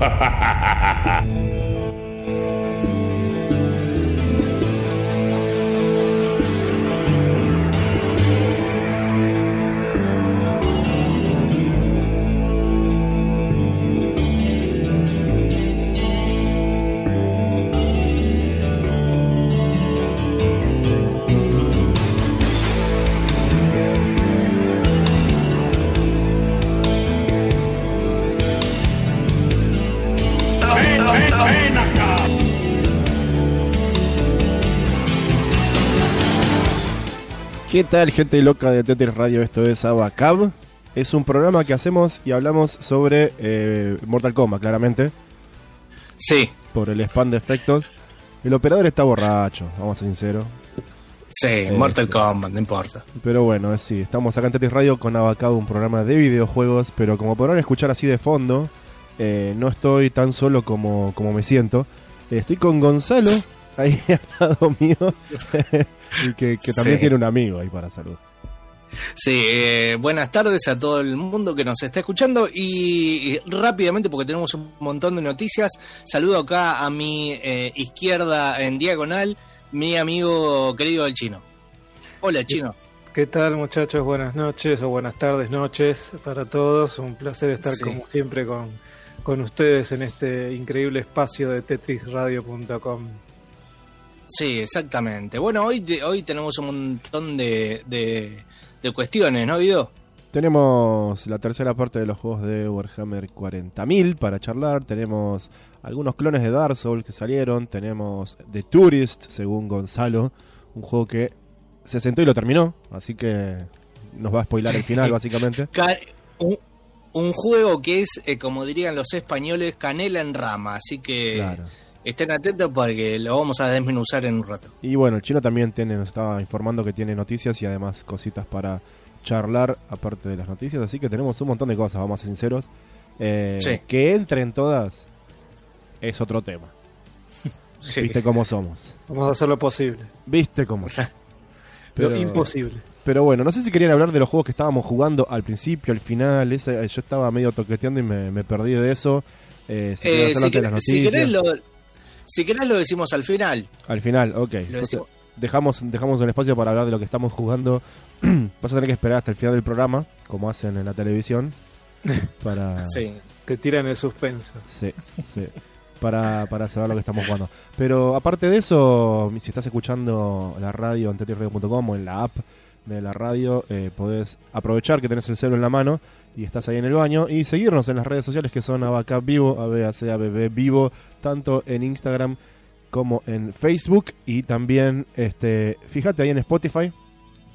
ha ha ¿Qué tal, gente loca de Tetris Radio? Esto es Abacab. Es un programa que hacemos y hablamos sobre eh, Mortal Kombat, claramente. Sí. Por el spam de efectos. El operador está borracho, vamos a ser sinceros. Sí, Mortal Kombat, no importa. Pero bueno, sí, estamos acá en Tetris Radio con Abacab, un programa de videojuegos. Pero como podrán escuchar así de fondo, eh, no estoy tan solo como, como me siento. estoy con Gonzalo, ahí al lado mío. y que, también tiene un amigo ahí para salud. Sí, eh, buenas tardes a todo el mundo que nos está escuchando y, rápidamente porque tenemos un montón de noticias, saludo acá a mi eh, izquierda en diagonal, mi amigo querido el chino. Hola chino. ¿Qué tal muchachos? Buenas noches o buenas tardes, noches para todos. Un placer estar como siempre con, con ustedes en este increíble espacio de tetrisradio.com. Sí, exactamente. Bueno, hoy, hoy tenemos un montón de, de, cuestiones, ¿no, Guido? Tenemos la tercera parte de los juegos de Warhammer 40.000 para charlar. Tenemos algunos clones de Dark Souls que salieron. Tenemos The Tourist, según Gonzalo. Un juego que se sentó y lo terminó. Así que nos va a spoilar el final, básicamente. Un, juego que es, eh, como dirían los españoles, canela en rama. Así que. Claro Estén atentos porque lo vamos a desmenuzar en un rato. Y bueno, el chino también tiene, nos estaba informando que tiene noticias y además cositas para charlar aparte de las noticias, así que tenemos un montón de cosas, vamos a ser sinceros. Eh, que entren todas es otro tema. Viste cómo somos. Vamos a hacer lo posible. Viste cómo Pero, imposible. Pero bueno, no sé si querían hablar de los juegos que estábamos jugando al principio, al final. yo estaba medio toqueteando y me, perdí de eso. Eh, si, eh, las noticias. lo, si querés lo decimos al final. Al final, ok. dejamos, dejamos un espacio para hablar de lo que estamos jugando. Vas a tener que esperar hasta el final del programa, como hacen en la televisión. Para... Sí, te tiran el suspenso. Sí, sí. Para, para saber lo que estamos jugando. Pero aparte de eso, si estás escuchando la radio en tetirradio.com o en la app de la radio, eh, podés aprovechar que tenés el celo en la mano y estás ahí en el baño y seguirnos en las redes sociales que son Abacap Vivo, ABACABB Vivo, tanto en Instagram como en Facebook y también este fíjate ahí en Spotify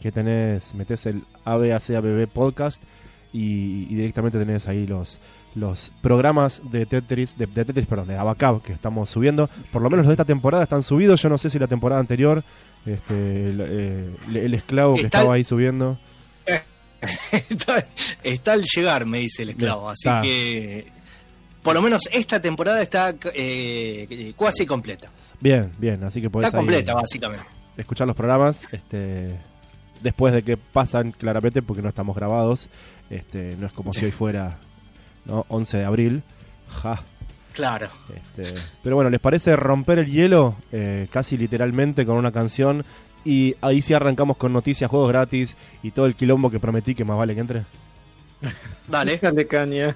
que tenés metes el ABACABB podcast y, directamente tenés ahí los los programas de Tetris, de, Tetris, perdón, de Abacab que estamos subiendo. Por lo menos los de esta temporada están subidos. Yo no sé si la temporada anterior, este, el, eh, esclavo que estaba ahí subiendo. está, al llegar, me dice el esclavo. así que por lo menos esta temporada está eh, casi completa. Bien, bien, así que podés Está completa, básicamente. Escuchar los programas, este después de que pasan claramente porque no estamos grabados, este no es como si hoy fuera ¿no? 11 de abril. Ja. Claro. Este, pero bueno, ¿les parece romper el hielo eh, casi literalmente con una canción y ahí sí arrancamos con noticias, juegos gratis y todo el quilombo que prometí que más vale que entre. Dale. Déjale caña.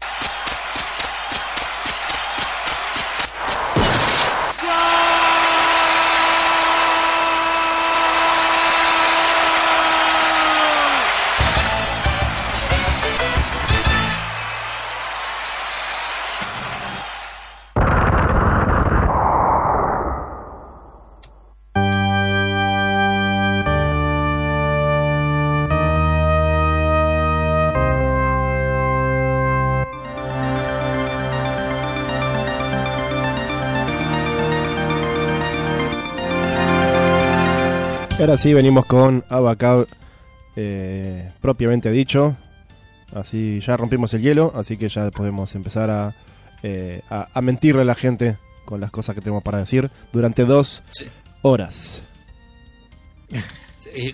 ahora sí venimos con Abacab eh, propiamente dicho. Así ya rompimos el hielo, así que ya podemos empezar a, eh, a, a mentirle a la gente con las cosas que tenemos para decir durante dos Sí. horas.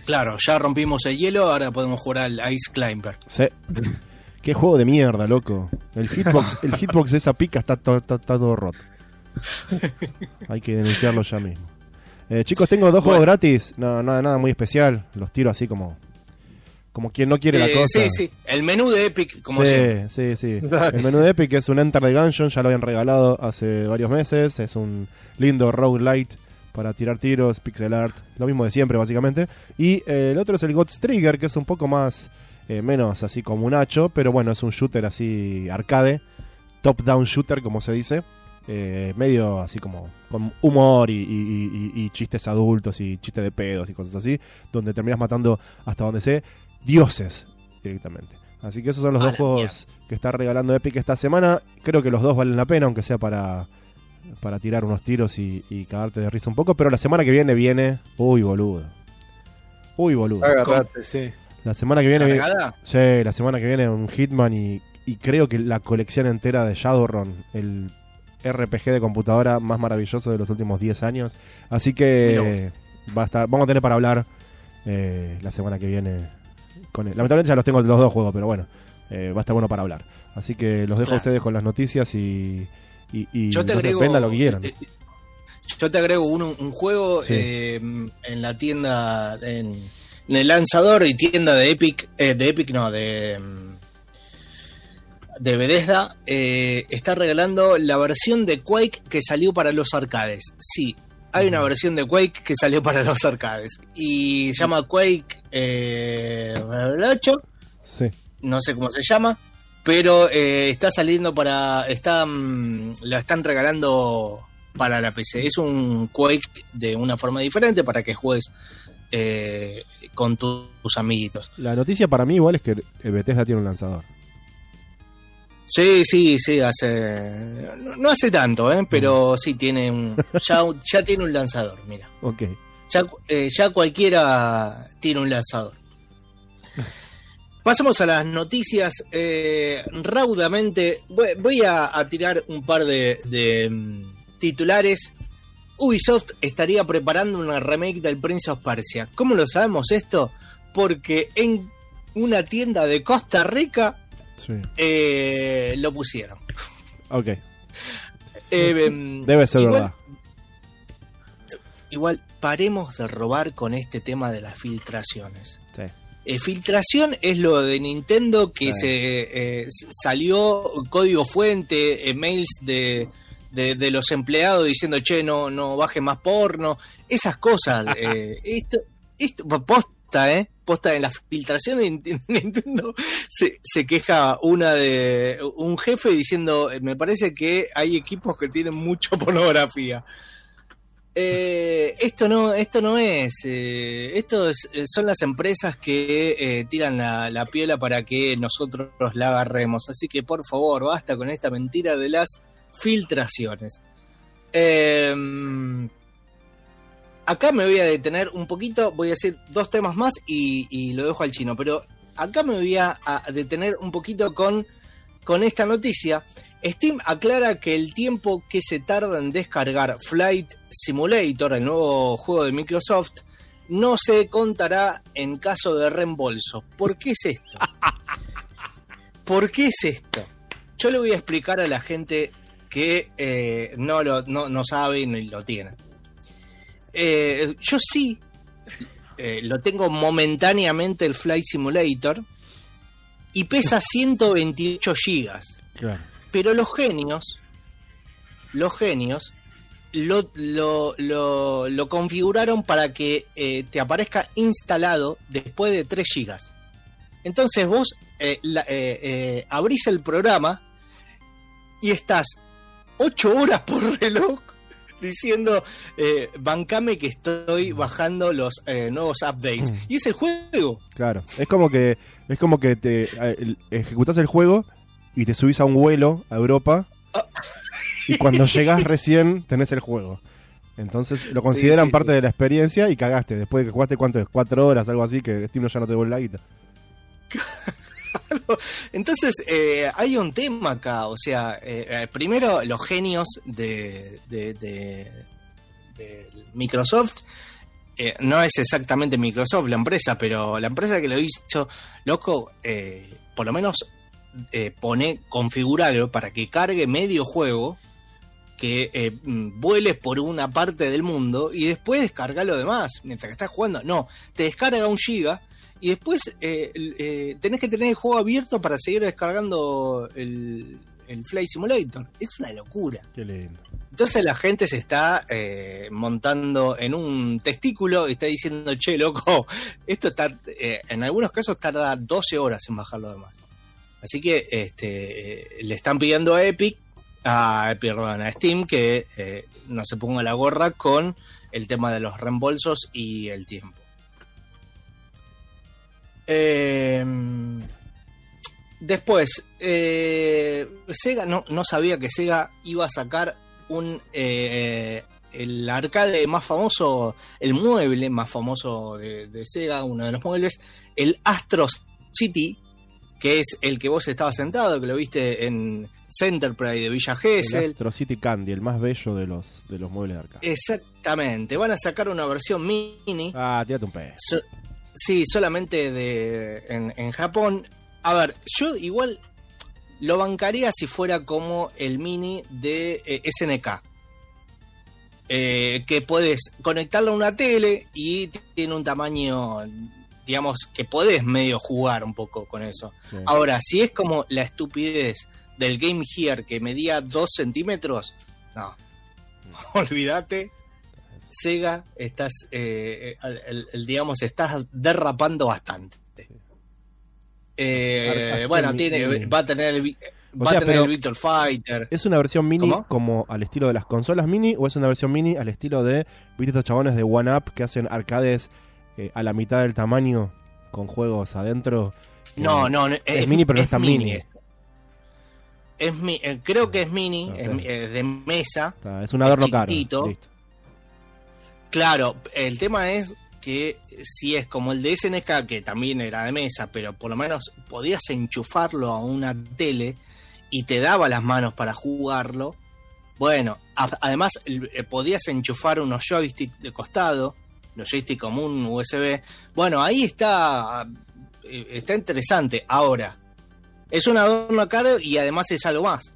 Claro, ya rompimos el hielo, ahora podemos jugar al Ice Climber. Sí. Qué juego de mierda, loco. El hitbox, el hitbox de esa pica está- está todo roto. Hay que denunciarlo ya mismo. Eh, chicos, tengo dos juegos gratis. No, nada, nada muy especial. Los tiro así como. Como quien no quiere la Eh, cosa. Sí, sí, el menú de Epic, como sí, siempre. sí, sí. El menú de Epic es un Enter the Gungeon, ya lo habían regalado hace varios meses. Es un lindo roguelite para tirar tiros, pixel art, lo mismo de siempre básicamente. Y eh, el otro es el God's Trigger, que es un poco más, eh, menos así como un hacho, pero bueno, es un shooter así arcade, top-down shooter como se dice. Eh, medio así como con humor y, y- y- y- y chistes adultos y chistes de pedos y cosas así, donde terminas matando hasta donde sé dioses directamente. Así que esos son los dos juegos que está regalando Epic esta semana. Creo que los dos valen la pena, aunque sea para, para tirar unos tiros y, y cagarte de risa un poco. Pero la semana que viene viene. Uy, boludo. Uy, boludo. Agarrate, sí. La semana que viene. viene- ¿Cargada? Sí, la semana que viene un Hitman y, y creo que la colección entera de Shadowrun, el RPG de computadora más maravilloso de los últimos 10 años. Así que va a estar, vamos a tener para hablar eh, la semana que viene. Con él. Lamentablemente ya los tengo los dos juegos, pero bueno, eh, va a estar bueno para hablar. Así que los dejo a ustedes con las noticias y, y, y Yo te agrego. lo que quieran. eh, Yo te agrego un, un juego Sí. eh, en la tienda, en, en el lanzador y tienda de Epic, eh, de Epic no, de, mm, de Bethesda, eh, está regalando la versión de Quake que salió para los arcades. Sí, hay una versión de Quake que salió para los arcades y se llama Quake eh, 8 Sí. no sé cómo se llama, pero eh, está saliendo para, está, mm, la están regalando para la PC. Es un Quake de una forma diferente para que juegues eh, con tu- tus amiguitos. La noticia para mí igual es que eh, Bethesda tiene un lanzador. Sí, sí, sí, hace, no, hace tanto, ¿eh? pero sí tiene un, ya, ya tiene un lanzador, mira. Ok. Ya, eh, ya cualquiera tiene un lanzador. Pasamos a las noticias eh, raudamente. Voy, voy a, a tirar un par de, de, mm, titulares. Ubisoft estaría preparando una remake del Prince of Persia. ¿Cómo lo sabemos esto? Porque en una tienda de Costa Rica Sí. eh, lo pusieron. Ok. Eh, em, Debe ser igual- verdad. Igual, paremos de robar con este tema de las filtraciones. Sí. Eh, filtración es lo de Nintendo que Sí. se eh, salió código fuente, mails de, de, de los empleados diciendo, che, no, no baje más porno, esas cosas. esto, esto, posta, ¿eh? Posta en la filtración de Nint- Nintendo se, queja una de un jefe diciendo, "Eh, me parece que hay equipos que tienen mucho pornografía. Eh, esto no, esto no es. eh, esto es- eh, son las empresas que tiran la, la piola para que nosotros la agarremos. Así que por favor, basta con esta mentira de las filtraciones. Eh, acá me voy a detener un poquito, voy a decir dos temas más y, y lo dejo al chino, pero acá me voy a, a detener un poquito con, con esta noticia. Steam aclara que el tiempo que se tarda en descargar Flight Simulator, el nuevo juego de Microsoft, no se contará en caso de reembolso. ¿Por qué es esto? ¿Por qué es esto? Yo le voy a explicar a la gente que eh, no, lo, no, no sabe ni lo tiene. Eh, yo sí eh, lo tengo momentáneamente el Flight Simulator y pesa 128 gigas. Claro. Pero los genios, los genios, lo, lo, lo- lo configuraron para que eh, te aparezca instalado después de 3 gigas. Entonces vos la- abrís el programa y estás 8 horas por reloj diciendo, eh, bancame que estoy bajando los eh, nuevos updates. Y es el juego. Claro. Es como que es como que te eh, el- ejecutás el juego y te subís a un vuelo a Europa y cuando llegás recién tenés el juego. Entonces lo consideran sí, parte sí. de la experiencia y cagaste. Después de que jugaste, ¿cuánto es? Cuatro horas, algo así, que Steam ya no te devuelve la guita. Entonces, eh, hay un tema acá. O sea, eh, eh, primero, los genios de, de- de- de Microsoft. no es exactamente Microsoft la empresa, pero la empresa que lo hizo, loco, por lo menos pone, configurarlo para que cargue medio juego, que eh, mm, por una parte del mundo y después descarga lo demás mientras que estás jugando. No, te descarga un giga y después eh, eh, tenés que tener el juego abierto para seguir descargando el, el Flight Simulator. Es una locura. Qué lindo. Entonces la gente se está eh, montando en un testículo y está diciendo, che, loco, esto está, eh, en algunos casos tarda 12 horas en bajar lo demás. Así que este, eh, le están pidiendo a Epic, a, perdón, a Steam que eh, no se ponga la gorra con el tema de los reembolsos y el tiempo. Eh, después, eh, Sega no, no sabía que Sega iba a sacar un eh, el arcade más famoso, el mueble más famoso de, de Sega, uno de los muebles, el Astro City, que es el que vos estabas sentado, que lo viste en Centerplay de Villa El. Astro City Candy, el más bello de los, de los muebles de arcade. Exactamente, van a sacar una versión mini. Ah, tírate un pez. So- sí, solamente de en, en Japón. A ver, yo igual lo bancaría si fuera como el mini de eh, SNK. Eh, que puedes conectarlo a una tele y tiene un tamaño, digamos, que podés medio jugar un poco con eso. Sí. Ahora, si es como la estupidez del Game Gear que medía 2 centímetros, no. Olvídate. Sega, estás, eh, el- el- digamos, estás derrapando bastante. Eh, bueno, tiene, va a tener el, O va sea, a tener el Victor Fighter. ¿Es una versión mini ¿Cómo? como al estilo de las consolas mini o es una versión mini al estilo de, viste, estos chabones de One Up que hacen arcades eh, a la mitad del tamaño con juegos adentro? No, no, no, es, mini, pero no es tan mini. esto. Es mi- eh, creo que es mini, No sé. es, es de mesa. Está, es un adorno es caro. Listo. Claro, el tema es que si es como el de SNK, que también era de mesa, pero por lo menos podías enchufarlo a una tele y te daba las manos para jugarlo. Bueno, además eh, podías enchufar unos joysticks de costado, los joysticks común USB. Bueno, ahí está eh, está interesante. Ahora, es un adorno caro y además es algo más.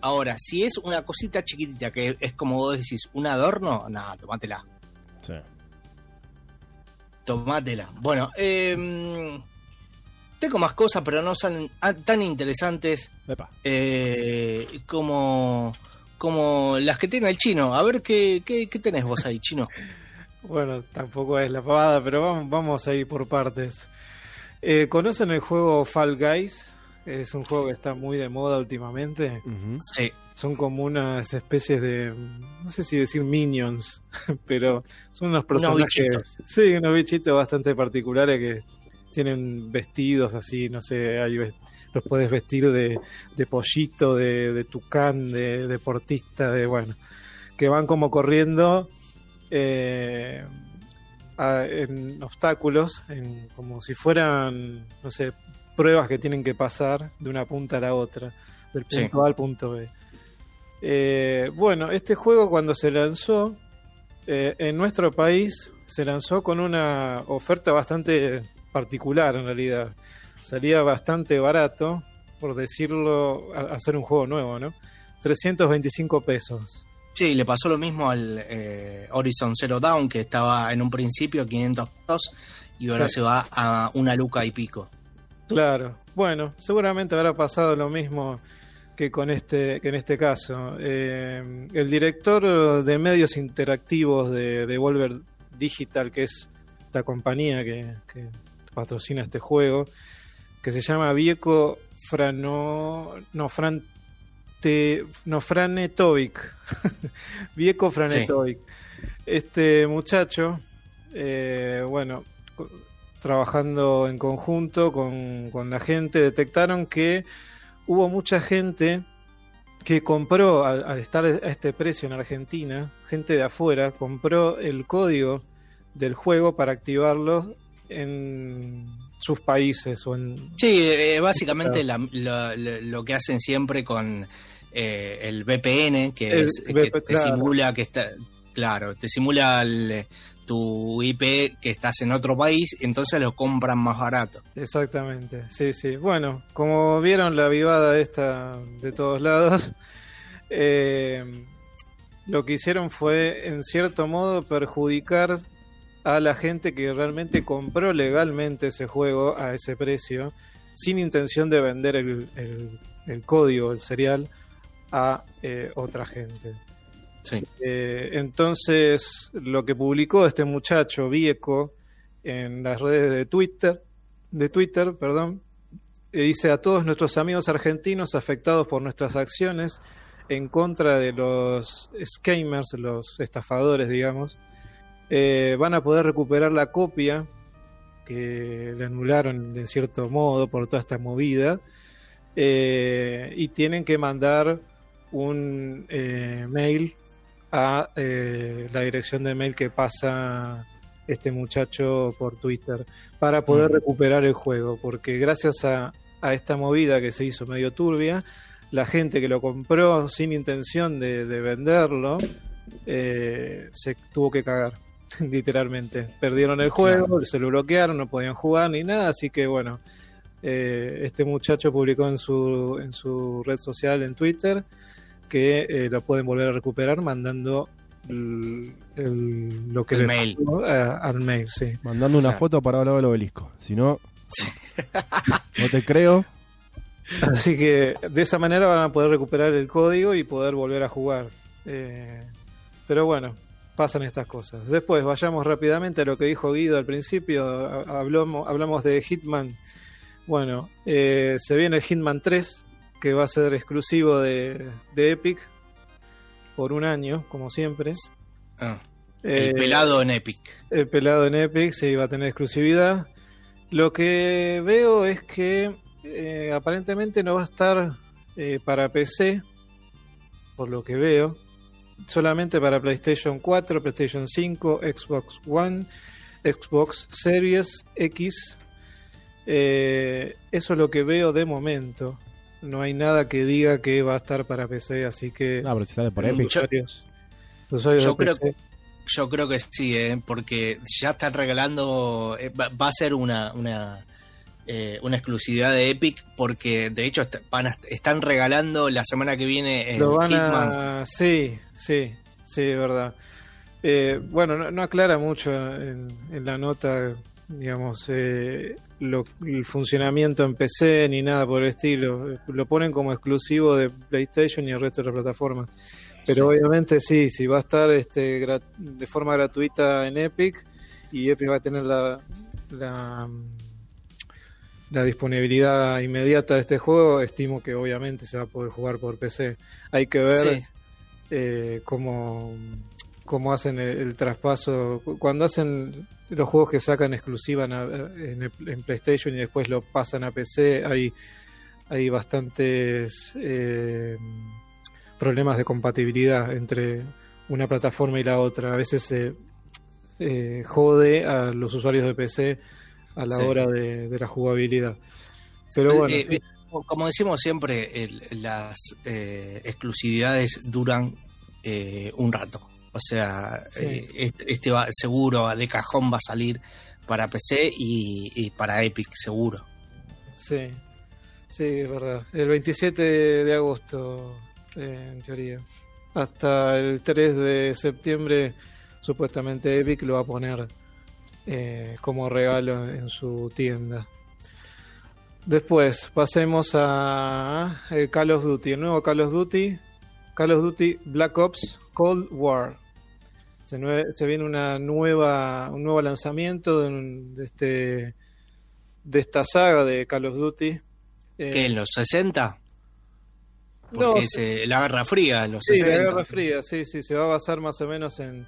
Ahora, si es una cosita chiquitita que es como vos decís, un adorno, nada, tomátela. Sí. Tomátela. Bueno, eh, tengo más cosas, pero no son ah, tan interesantes Epa. eh, como, como las que tiene el chino. A ver, ¿qué, qué, qué tenés vos ahí, chino? Bueno, tampoco es la pavada, pero vamos, vamos a ir por partes. Eh, ¿Conocen el juego Fall Guys? Es un juego que está muy de moda últimamente. Sí, Son como unas especies de, no sé si decir minions, pero son unos personajes, sí, unos bichitos bastante particulares que tienen vestidos así, no sé, hay los puedes vestir de, de pollito, de, de tucán, de deportista, de bueno, que van como corriendo eh, a- en obstáculos, en, como si fueran, no sé, pruebas que tienen que pasar de una punta a la otra, del Sí. punto A al punto B. Eh, bueno, este juego cuando se lanzó eh, en nuestro país se lanzó con una oferta bastante particular en realidad. Salía bastante barato, por decirlo, a- hacer un juego nuevo, ¿no? 325 pesos. sí, le pasó lo mismo al eh, Horizon Zero Dawn, que estaba en un principio 500 pesos y ahora Sí. se va a una luca y pico. Claro. Bueno, seguramente habrá pasado lo mismo que con este que en este caso. Eh, el director de medios interactivos de Devolver Digital, que es la compañía que, que patrocina este juego, que se llama Vieco Frano no Fran Te- no Franetovic. Vieco Franetovic. Este muchacho, eh, bueno, trabajando en conjunto con, con la gente, detectaron que hubo mucha gente que compró, al, al estar a este precio en Argentina, gente de afuera, compró el código del juego para activarlo en sus países o en... Sí, eh, básicamente la- lo, que hacen siempre con eh, el VPN, que, El es, que VP, te claro. simula que está, claro, te simula el- tu IP que estás en otro país, entonces lo compran más barato. Exactamente, sí, sí. Bueno, como vieron la vivada esta de todos lados, eh, lo que hicieron fue, en cierto modo, perjudicar a la gente que realmente compró legalmente ese juego a ese precio, sin intención de vender el, el- código, el serial, a eh, otra gente. Eh, entonces, lo que publicó este muchacho Vieco en las redes de Twitter, de Twitter, perdón, eh, dice a todos nuestros amigos argentinos afectados por nuestras acciones en contra de los scammers, los estafadores, digamos, eh, van a poder recuperar la copia que le anularon de cierto modo por toda esta movida y tienen que mandar un mail a eh, la dirección de mail que pasa este muchacho por Twitter para poder Mm. recuperar el juego, porque gracias a, a esta movida que se hizo medio turbia, la gente que lo compró sin intención de, de venderlo eh, se tuvo que cagar, literalmente. Perdieron el juego, se lo bloquearon, no podían jugar ni nada, así que bueno, eh, este muchacho publicó en su, en su red social, en Twitter, que eh, lo pueden volver a recuperar mandando el- el- lo que El les mail. a- al mail, sí. Mandando una foto para hablar del obelisco. Si no, no te creo. Así que de esa manera van a poder recuperar el código y poder volver a jugar. Eh, pero bueno, pasan estas cosas. Después vayamos rápidamente a lo que dijo Guido al principio. Ha- Hablamos, hablamos de Hitman. Bueno, eh, se viene el Hitman 3, que va a ser exclusivo de, de Epic por un año, como siempre. Ah, el Eh, pelado en Epic. el pelado en Epic sí va a tener exclusividad. Lo que veo es que eh, aparentemente no va a estar eh, para PC, por lo que veo. Solamente para PlayStation 4, PlayStation 5, Xbox One, Xbox Series X. Eso es lo que veo de momento. No hay nada que diga que va a estar para PC, así que No, pero si sale por Epic. yo- usuarios, yo creo PC, Yo creo que sí, ¿eh? porque ya están regalando, eh, va, va a ser una, una eh, una exclusividad de Epic, porque de hecho est- van a- están regalando la semana que viene el Lo van Hitman. a... Sí, sí, sí, es verdad. Eh, bueno, no, no aclara mucho en, en la nota, digamos, eh, lo- el funcionamiento en PC ni nada por el estilo. Lo ponen como exclusivo de PlayStation y el resto de las plataformas. Pero Sí. obviamente sí, sí va a estar este, de forma gratuita en Epic y Epic va a tener la, la, la disponibilidad inmediata de este juego. Estimo que obviamente se va a poder jugar por PC. Hay que ver Sí. eh, cómo, cómo hacen el, el traspaso. Cu- Cuando hacen los juegos que sacan exclusiva en, en- en PlayStation y después lo pasan a PC, hay, hay bastantes eh, problemas de compatibilidad entre una plataforma y la otra. A veces se eh, jode a los usuarios de PC a la Sí. hora de, de la jugabilidad. Pero bueno, Eh, eh, como decimos siempre, el- las eh, exclusividades duran eh, un rato. O sea, Sí. eh, este, este va, seguro de cajón va a salir para PC y, y para Epic, seguro. Sí, sí, es verdad. El 27 de agosto, eh, en teoría. Hasta el 3 de septiembre, supuestamente Epic lo va a poner eh, como regalo en su tienda. Después, pasemos a Call of Duty. El nuevo Call of Duty, Call of Duty Black Ops Cold War. Se, viene una nueva, un nuevo lanzamiento de, un- de este de esta saga de Call of Duty. Eh, ¿Qué, en los 60? Porque No, es eh, la Guerra Fría, en los Sí, 60. la Guerra Fría, sí, sí, se va a basar más o menos en,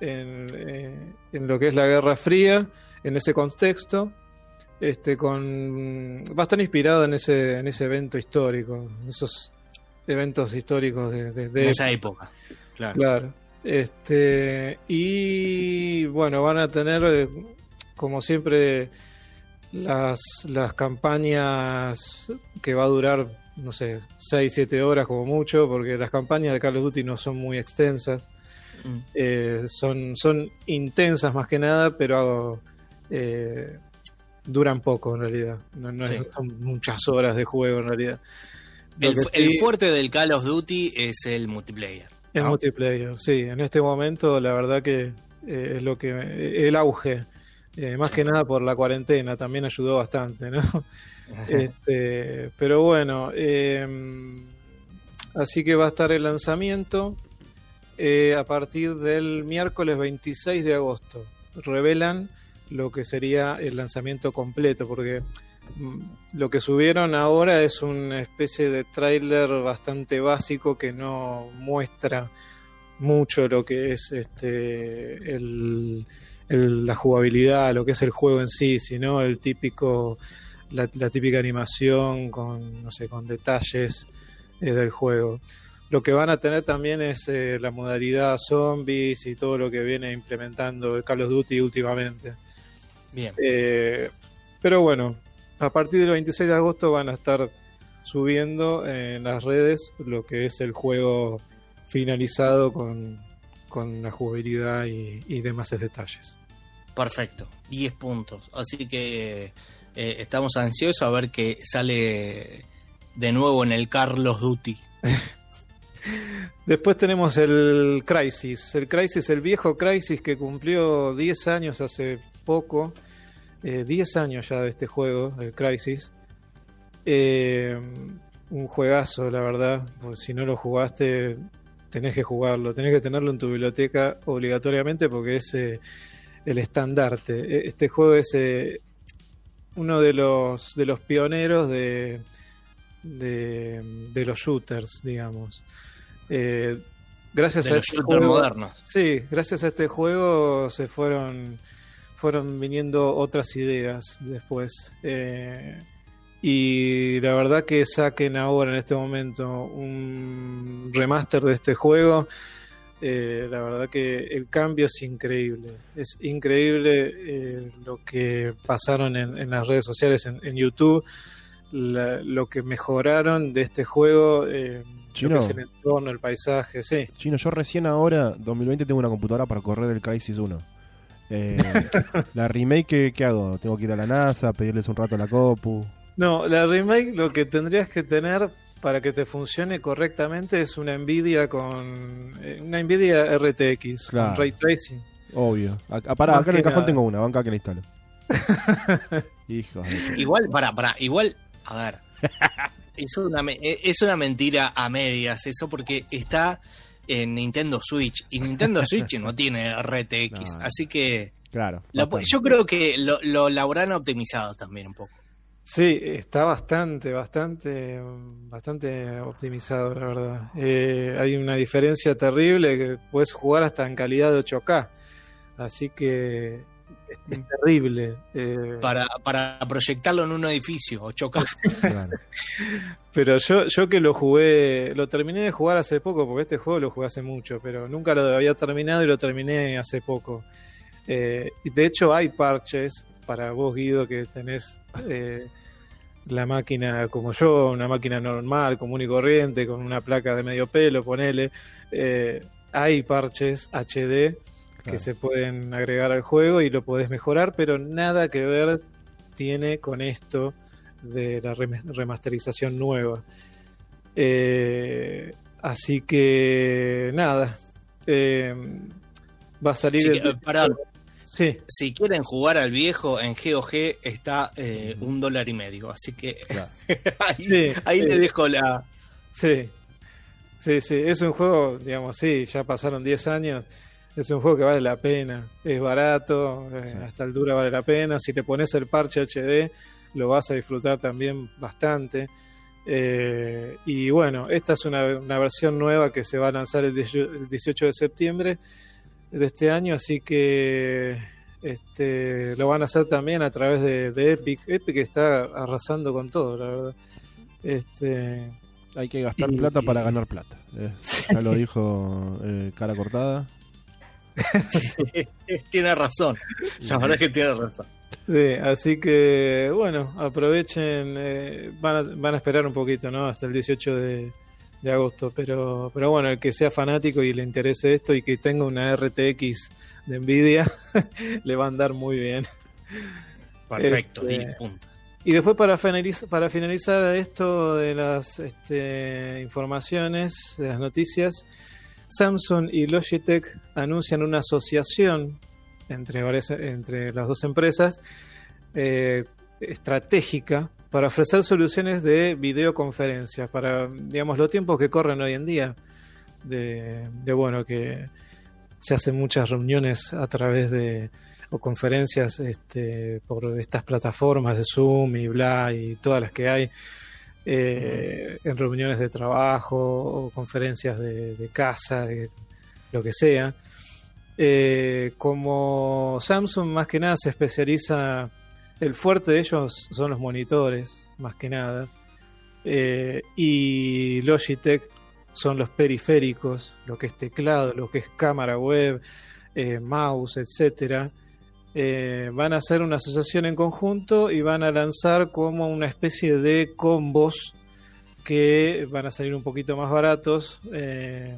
en, eh, en lo que es la Guerra Fría, en ese contexto, este, con va a estar inspirado en ese, en ese evento histórico, en esos eventos históricos de, de- esa época. Claro. Claro. Este, y bueno, van a tener, eh, como siempre, las, las campañas que va a durar, no sé, 6, 7 horas como mucho, porque las campañas de Call of Duty no son muy extensas. Mm. Eh, son, son intensas más que nada, pero eh, duran poco en realidad. No, no es- Sí. son muchas horas de juego en realidad. El, el fuerte del Call of Duty es el multiplayer. El ¿no? multiplayer, sí. En este momento, la verdad que eh, es lo que. eh, el auge. eh, más que nada por la cuarentena, también ayudó bastante, ¿no? Este, pero bueno, eh, así que va a estar el lanzamiento eh, a partir del miércoles 26 de agosto. Revelan lo que sería el lanzamiento completo, porque lo que subieron ahora es una especie de tráiler bastante básico que no muestra mucho lo que es este el, el- la jugabilidad, lo que es el juego en sí, sino el típico la, la típica animación con no sé con detalles eh, del juego. Lo que van a tener también es eh, la modalidad zombies y todo lo que viene implementando Call of Duty últimamente. Bien. Eh, pero bueno, a partir del 26 de agosto van a estar subiendo en las redes lo que es el juego finalizado con, con la jugabilidad y, y demás detalles. Perfecto, 10 puntos. Así que eh, estamos ansiosos a ver qué sale de nuevo en el Carlos Duty. Después tenemos el Crisis, el Crisis, el viejo Crisis que cumplió 10 años hace poco, 10 años ya de este juego, el Crisis. Eh, un juegazo, la verdad, pues si no lo jugaste tenés que jugarlo, tenés que tenerlo en tu biblioteca obligatoriamente porque es eh, el estandarte. E- Este juego es eh, uno de los, de los pioneros de, de, de los shooters, digamos. Eh, gracias De a los este shooters juego- modernos. Sí, gracias a este juego se fueron fueron viniendo otras ideas después. Eh, y la verdad que saquen ahora en este momento un remaster de este juego, eh, la verdad que el cambio es increíble. Es increíble eh, lo que pasaron en, en las redes sociales, en, en YouTube, la- lo que mejoraron de este juego, eh, lo Chino. que es el entorno, el paisaje, sí. Chino, yo recién ahora, 2020, tengo una computadora para correr el Crisis 1. Eh, la remake, ¿qué, qué hago? ¿Tengo que ir a la NASA, pedirles un rato a la Copu? No, la remake lo que tendrías que tener para que te funcione correctamente es una Nvidia con eh, una Nvidia RTX Claro. con ray tracing. Obvio. Acá, pará, Más acá en el que cajón nada. tengo una, banca que la instalo. Hijos de... Igual, para, para, igual, a ver. Es una, eh, es una mentira a medias eso porque está en Nintendo Switch y Nintendo Switch no tiene RTX, No. así que Claro. yo creo que lo, lo, la habrán optimizado también un poco. Sí, está bastante, bastante, bastante optimizado, la verdad. Eh, hay una diferencia terrible que puedes jugar hasta en calidad de 8K. Así que es, es terrible. Eh, Para, para proyectarlo en un edificio o chocar. Claro. Pero yo, yo que lo jugué, lo terminé de jugar hace poco, porque este juego lo jugué hace mucho, pero nunca lo había terminado y lo terminé hace poco. Eh, de hecho hay parches para vos, Guido, que tenés eh, la máquina como yo, una máquina normal, común y corriente, con una placa de medio pelo, ponele. Eh, hay parches HD que se pueden agregar al juego y lo podés mejorar, pero nada que ver tiene con esto de la rem- remasterización nueva. Eh, así que nada. Eh, va a salir. El- eh, Sí, si quieren jugar al viejo en GOG está eh, un dólar y medio, así que Claro. ahí, Sí, ahí sí. le dejo la... sí. Sí, sí. Es un juego, digamos, sí, ya pasaron 10 años. Es un juego que vale la pena. Es barato, eh, Sí. a esta altura vale la pena. Si te pones el parche HD, lo vas a disfrutar también bastante. Eh, y bueno, esta es una, una versión nueva que se va a lanzar el 18 el 18 de septiembre de este año, así que este, lo van a hacer también a través de, de Epic. Epic está arrasando con todo, la verdad. Este, Hay que gastar Y- plata para ganar plata. Eh. Ya lo dijo eh, cara cortada. tiene razón, la verdad es que tiene razón. Sí, así que bueno, aprovechen, eh, van, a, van a esperar un poquito, ¿no? Hasta el 18 de, de agosto, pero, pero bueno, el que sea fanático y le interese esto y que tenga una RTX de Nvidia, le va a andar muy bien. Perfecto, Este, punto. Y después para finalizar, para finalizar esto de las este, informaciones, de las noticias, Samsung y Logitech anuncian una asociación entre, varias, entre las dos empresas eh, estratégica para ofrecer soluciones de videoconferencias para, digamos, los tiempos que corren hoy en día. De, de bueno, que se hacen muchas reuniones a través de o conferencias este, por estas plataformas de Zoom y bla y todas las que hay eh, en reuniones de trabajo o conferencias de, casa, de lo que sea. Eh, como Samsung más que nada se especializa, el fuerte de ellos son los monitores, más que nada, Eh, y Logitech son los periféricos, lo que es teclado, lo que es cámara web, mouse, etcétera. Eh, van a hacer una asociación en conjunto y van a lanzar como una especie de combos que van a salir un poquito más baratos eh,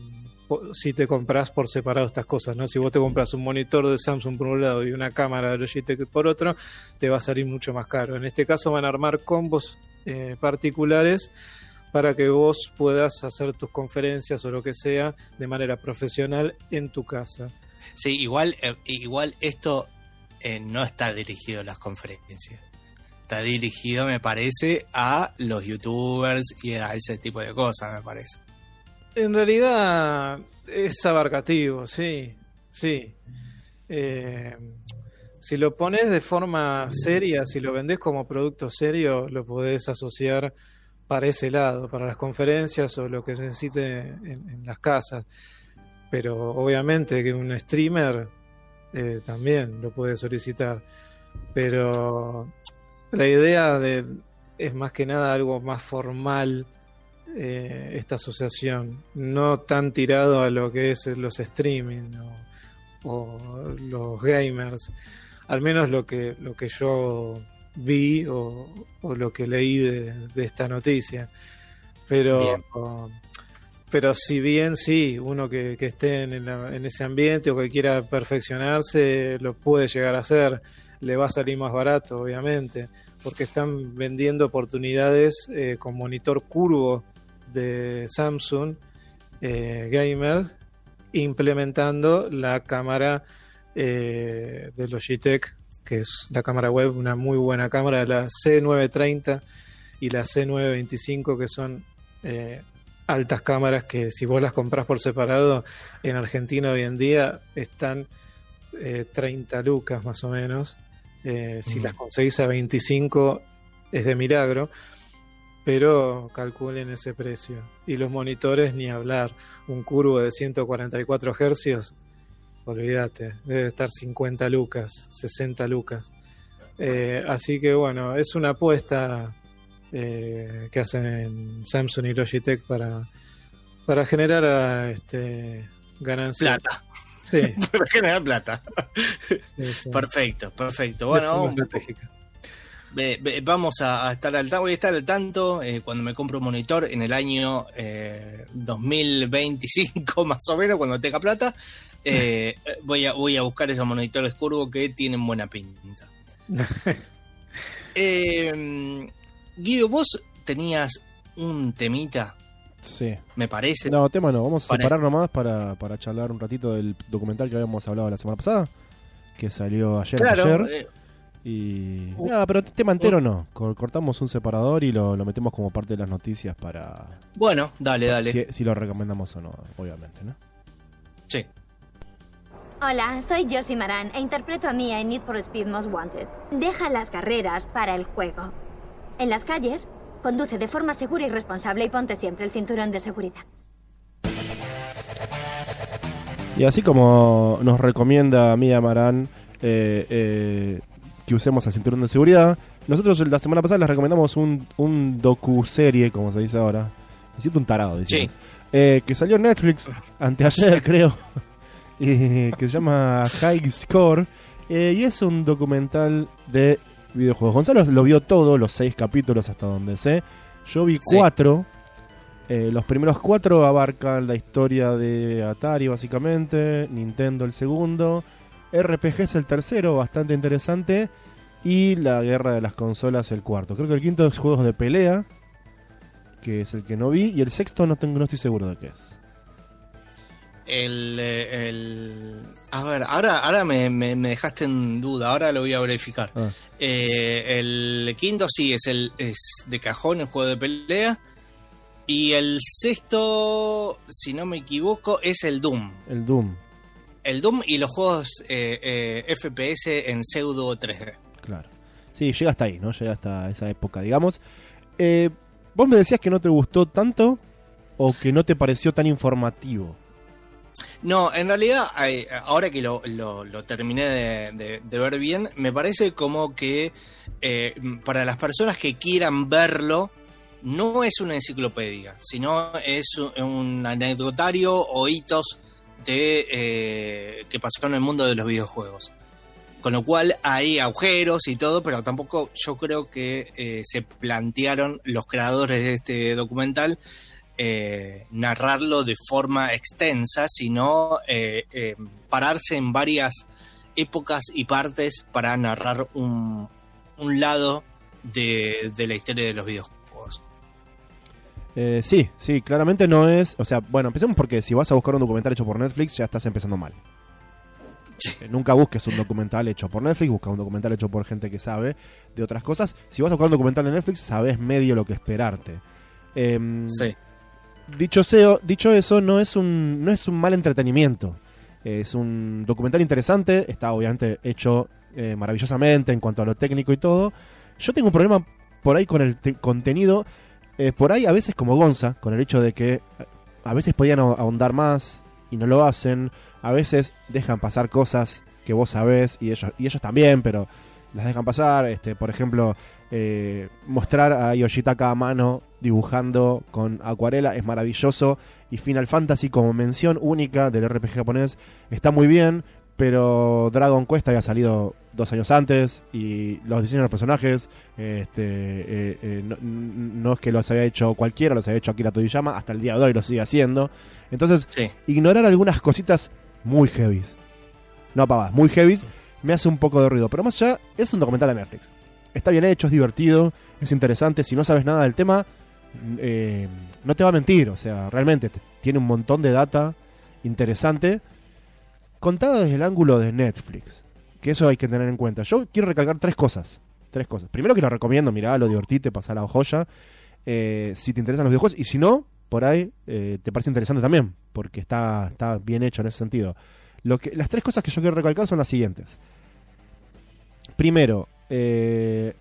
si te compras por separado estas cosas, ¿no? Si vos te compras un monitor de Samsung por un lado y una cámara de Logitech por otro, te va a salir mucho más caro. En este caso van a armar combos eh, particulares para que vos puedas hacer tus conferencias o lo que sea de manera profesional en tu casa. Sí, igual, igual esto eh, no está dirigido a las conferencias. Está dirigido, me parece, a los youtubers y a ese tipo de cosas, me parece. En realidad es abarcativo, sí, sí. Eh, si lo pones de forma seria, si lo vendés como producto serio, lo podés asociar para ese lado, para las conferencias o lo que se necesite en, en las casas. Pero obviamente que un streamer eh, también lo puede solicitar. Pero la idea de es más que nada algo más formal eh, esta asociación, no tan tirado a lo que es los streaming o, los gamers, al menos lo que, lo que yo vi o, lo que leí de, de esta noticia. Pero pero si bien sí, uno que, esté en, la- en ese ambiente o que quiera perfeccionarse, lo puede llegar a hacer. Le va a salir más barato, obviamente, porque están vendiendo oportunidades eh, con monitor curvo de Samsung eh, Gamers, implementando la cámara eh, de Logitech, que es la cámara web, una muy buena cámara, la C930 y la C925, que son eh, altas cámaras que si vos las compras por separado en Argentina hoy en día están eh, 30 lucas más o menos. Eh, si Mm. las conseguís a 25 es de milagro, pero calculen ese precio. Y los monitores ni hablar, un curvo de 144 hercios, olvídate, debe estar 50 lucas, 60 lucas. Eh, así que bueno, es una apuesta eh, que hacen Samsung y Logitech para, para generar ah, este, ganancias. Plata. Sí, Para generar plata. sí, sí. Perfecto, perfecto. Bueno, vamos, a, a estar al tanto. Voy a estar al tanto eh, cuando me compre un monitor en el año eh, 2025, más o menos, cuando tenga plata. Eh, voy, a, voy a buscar esos monitores curvos que tienen buena pinta. Guido, vos tenías un temita, Sí. me parece. No, tema no. Vamos a Para- separar nomás para, para charlar un ratito del documental que habíamos hablado la semana pasada. Que salió ayer, claro, ayer. eh, Y. Uh. Nada, pero tema entero no. Cor- Cortamos un separador y lo, lo metemos como parte de las noticias para. bueno, dale, dale. Si, si lo recomendamos o no, obviamente, ¿no? Sí. Hola, soy Josie Maran e interpreto a Mia en Need for Speed Most Wanted. Deja las carreras para el juego. En las calles, conduce de forma segura y responsable y ponte siempre el cinturón de seguridad. Y así como nos recomienda Mía Marán eh, eh, que usemos el cinturón de seguridad, nosotros la semana pasada les recomendamos un, un docu-serie, como se dice ahora. Me siento un tarado, diciendo Sí. Eh, que salió en Netflix anteayer, creo, y que se llama High Score. eh, y es un documental de videojuegos. Gonzalo lo vio todo, los seis capítulos hasta donde sé. Yo vi Sí. cuatro. Eh, los primeros cuatro abarcan la historia de Atari, básicamente. Nintendo, el segundo. RPG es el tercero, bastante interesante. Y la guerra de las consolas, el cuarto. Creo que el quinto es juegos de pelea, que es el que no vi. Y el sexto no, tengo, no estoy seguro de qué es. El, eh, el- a ver, ahora, ahora me, me- me dejaste en duda, ahora lo voy a verificar. Ah. Eh, el quinto sí es el es de cajón, el juego de pelea. Y el sexto, si no me equivoco, es el Doom. El Doom, El Doom y los juegos eh, eh, FPS en pseudo 3D. claro. Sí, llega hasta ahí, ¿no? Llega hasta esa época, digamos. Vos me decías que no te gustó tanto o que no te pareció tan informativo. No, en realidad, ahora que lo, lo- terminé de, ver bien, me parece como que eh, para las personas que quieran verlo, no es una enciclopedia, sino es un anecdotario o hitos de eh, que pasaron en el mundo de los videojuegos. Con lo cual hay agujeros y todo, pero tampoco yo creo que eh, se plantearon los creadores de este documental eh, narrarlo de forma extensa, sino eh, eh, pararse en varias épocas y partes para narrar un, un lado de, de la historia de los videojuegos. Sí, sí, claramente no es. O sea, bueno, empecemos porque si vas a buscar un documental hecho por Netflix, ya estás empezando mal. Nunca busques un documental hecho por Netflix, busca un documental hecho por gente que sabe de otras cosas. Si vas a buscar un documental de Netflix, sabes medio lo que esperarte. Em, Sí. Dicho, seo- dicho eso, no es un, no es un mal entretenimiento. Es un documental interesante, está obviamente hecho eh, maravillosamente en cuanto a lo técnico y todo. Yo tengo un problema por ahí con el te- contenido, eh, por ahí a veces como Gonza, con el hecho de que eh, a veces podían ahon- ahondar más y no lo hacen, a veces dejan pasar cosas que vos sabés y ellos, y ellos también, pero las dejan pasar. Este, por ejemplo, eh, mostrar a Yoshitaka a mano dibujando con acuarela es maravilloso. Y Final Fantasy, como mención única del RPG japonés, está muy bien. pero Dragon Quest había salido dos años antes y los diseños de los personajes este, eh, eh, no, no es que los haya hecho cualquiera, los haya hecho Akira Toriyama, hasta el día de hoy lo sigue haciendo. Entonces, Sí. ignorar algunas cositas muy heavies. No pavas, muy heavies me hace un poco de ruido. Pero más allá, es un documental de Netflix. Está bien hecho, es divertido, es interesante. Si no sabes nada del tema, eh, no te va a mentir. O sea, realmente te- tiene un montón de data interesante. Contada desde el ángulo de Netflix. Que eso hay que tener en cuenta. Yo quiero recalcar tres cosas. Tres cosas. Primero que lo recomiendo, mirá, lo divertite, pasar la joya. Eh, si te interesan los videojuegos. Y si no, por ahí eh, te parece interesante también. Porque está, está bien hecho en ese sentido. Lo que, las tres cosas que yo quiero recalcar son las siguientes. Primero, eh,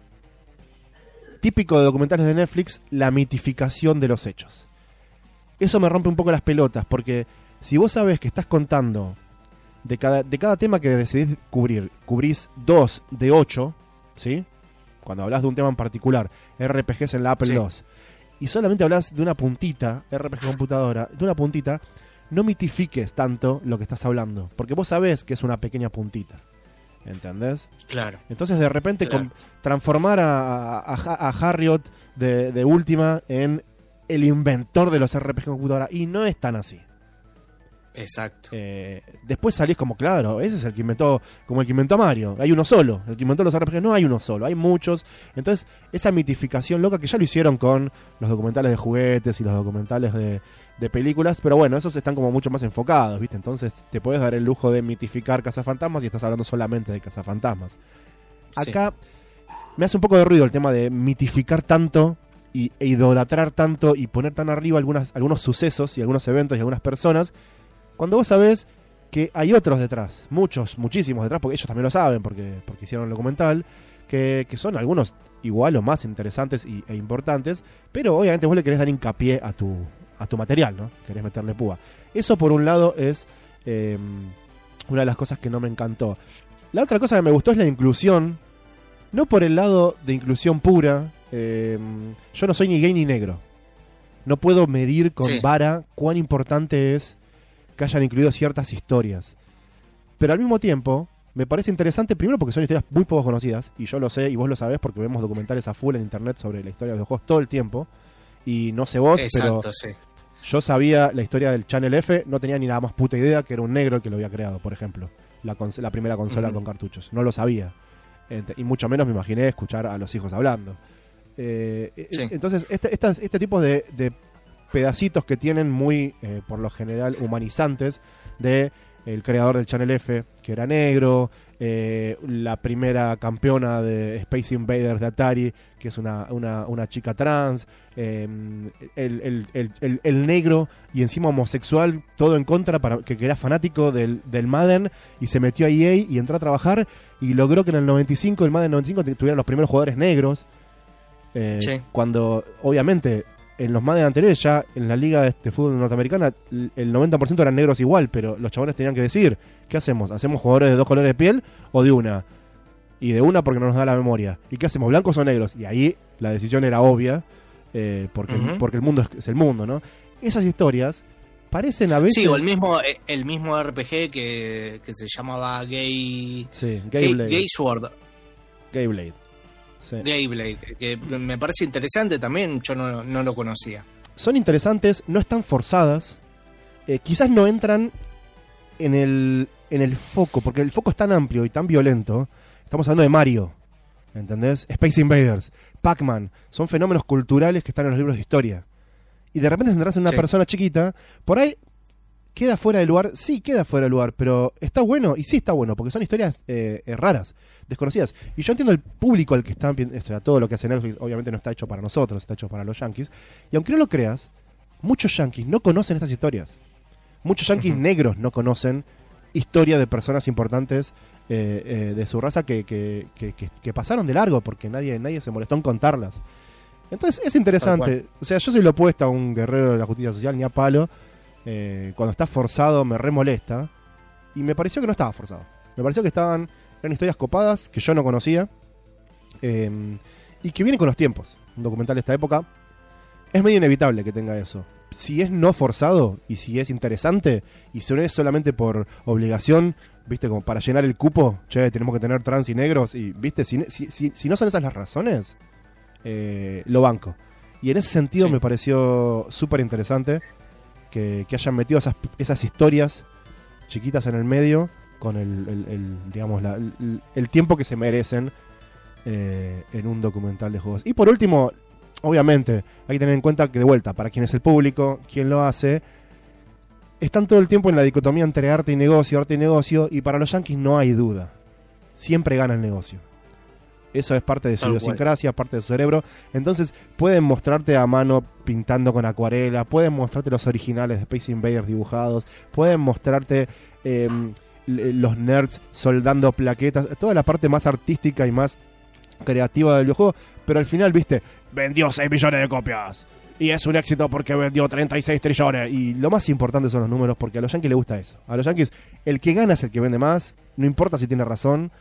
típico de documentales de Netflix, la mitificación de los hechos. Eso me rompe un poco las pelotas, porque si vos sabes que estás contando de cada, de cada tema que decidís cubrir, cubrís dos de ocho, ¿sí? Cuando hablas de un tema en particular, RPGs en la Apple Sí. II, y solamente hablas de una puntita, RPG computadora, de una puntita, no mitifiques tanto lo que estás hablando, porque vos sabés que es una pequeña puntita. ¿Entendés? Claro. Entonces de repente Claro. con- transformar a, a, a Harriot de, de última en el inventor de los RPG computadora. Y no es tan así. Exacto. Eh, después salís como, claro, ese es el que inventó, como el que inventó a Mario. Hay uno solo. El que inventó los RPG no hay uno solo, hay muchos. Entonces, esa mitificación loca que ya lo hicieron con los documentales de juguetes y los documentales de, de películas, pero bueno, esos están como mucho más enfocados, ¿viste? Entonces, te puedes dar el lujo de mitificar cazafantasmas y estás hablando solamente de cazafantasmas. Sí. Acá me hace un poco de ruido el tema de mitificar tanto y, e idolatrar tanto y poner tan arriba algunas, algunos sucesos y algunos eventos y algunas personas, cuando vos sabés que hay otros detrás, muchos, muchísimos detrás, porque ellos también lo saben, porque, porque hicieron el documental, que, que son algunos igual o más interesantes y- e importantes, pero obviamente vos le querés dar hincapié a tu, a tu material, ¿no? Querés meterle púa. Eso por un lado es eh, una de las cosas que no me encantó. La otra cosa que me gustó es la inclusión, no por el lado de inclusión pura, eh, yo no soy ni gay ni negro. No puedo medir con Sí. vara cuán importante es que hayan incluido ciertas historias. Pero al mismo tiempo, me parece interesante, primero porque son historias muy poco conocidas, y yo lo sé, y vos lo sabés porque vemos documentales a full en internet sobre la historia de los juegos todo el tiempo. Y no sé vos, pero sí. yo sabía la historia del Channel F, no tenía ni nada más puta idea que era un negro el que lo había creado, por ejemplo. La, cons- la primera consola con cartuchos. No lo sabía. Ent- y mucho menos me imaginé escuchar a los hijos hablando. Eh, Sí. Entonces, este, este tipo de, de pedacitos que tienen muy, eh, por lo general, humanizantes de el creador del Channel F, que era negro, eh, la primera campeona de Space Invaders de Atari, que es una, una, una chica trans, eh, el, el- el- negro y encima homosexual, todo en contra, para que, que era fanático del, del Madden y se metió a EA y entró a trabajar y logró que en el 95, el Madden 95, te- tuvieran los primeros jugadores negros. Eh, Sí. Cuando, obviamente, en los Madden anteriores, ya en la liga de, de fútbol norteamericana, el 90% eran negros igual, pero los chabones tenían que decir, ¿qué hacemos? ¿Hacemos jugadores de dos colores de piel o de una? Y de una porque no nos da la memoria. ¿Y qué hacemos? ¿Blancos o negros? Y ahí la decisión era obvia, eh, porque, porque el mundo es, es el mundo, ¿no? Esas historias parecen a veces... Sí, o el mismo, eh, el mismo RPG que, que se llamaba Gay. Sí, Gay, Gay Blade. Gay Sword. Gay Blade. Sí. Gay Blade. Que me parece interesante también, yo no, no lo conocía. son interesantes, no están forzadas, eh, quizás no entran en el, en el foco, porque el foco es tan amplio y tan violento. Estamos hablando de Mario, ¿entendés? Space Invaders, Pac-Man, son fenómenos culturales que están en los libros de historia. Y de repente centrarse en una Sí. persona chiquita, por ahí queda fuera de lugar, sí queda fuera de lugar, pero está bueno, y sí está bueno, porque son historias eh, eh, raras, desconocidas. Y yo entiendo el público al que están, o sea, todo lo que hace Netflix obviamente no está hecho para nosotros, está hecho para los yankees. Y aunque no lo creas, muchos yankees no conocen estas historias. Muchos yankees negros no conocen historia de personas importantes eh, eh, de su raza que, que- que- que- que pasaron de largo porque nadie, nadie se molestó en contarlas. Entonces es interesante. O sea, yo soy lo opuesto a un guerrero de la justicia social, ni a palo. Eh, cuando está forzado me remolesta. Y me pareció que no estaba forzado. Me pareció que estaban. Eran historias copadas que yo no conocía. eh, y que vienen con los tiempos. Un documental de esta época. Es medio inevitable que tenga eso. si es no forzado y si es interesante y si no es solamente por obligación, viste, como para llenar el cupo, che, tenemos que tener trans y negros, y viste, si, si, si- si no son esas las razones, eh, lo banco. Y en ese sentido Sí. me pareció súper interesante que, que hayan metido esas, esas historias chiquitas en el medio con el, el- el, digamos, la- el, el tiempo que se merecen eh, en un documental de juegos. Y por último, obviamente, hay que tener en cuenta que de vuelta, para quién es el público, quién lo hace, están todo el tiempo en la dicotomía entre arte y negocio, arte y negocio, y para los yankees no hay duda. Siempre gana el negocio. Eso es parte de su idiosincrasia, parte de su cerebro. Entonces, pueden mostrarte a mano pintando con acuarela, pueden mostrarte los originales de Space Invaders dibujados, pueden mostrarte eh, l- los nerds soldando plaquetas, toda la parte más artística y más creativa del videojuego, pero al final, viste, vendió 6 millones de copias. Y es un éxito porque vendió 36 trillones. Y lo más importante son los números, porque a los yankees les gusta eso. A los yankees, el que gana es el que vende más, no importa si tiene razón.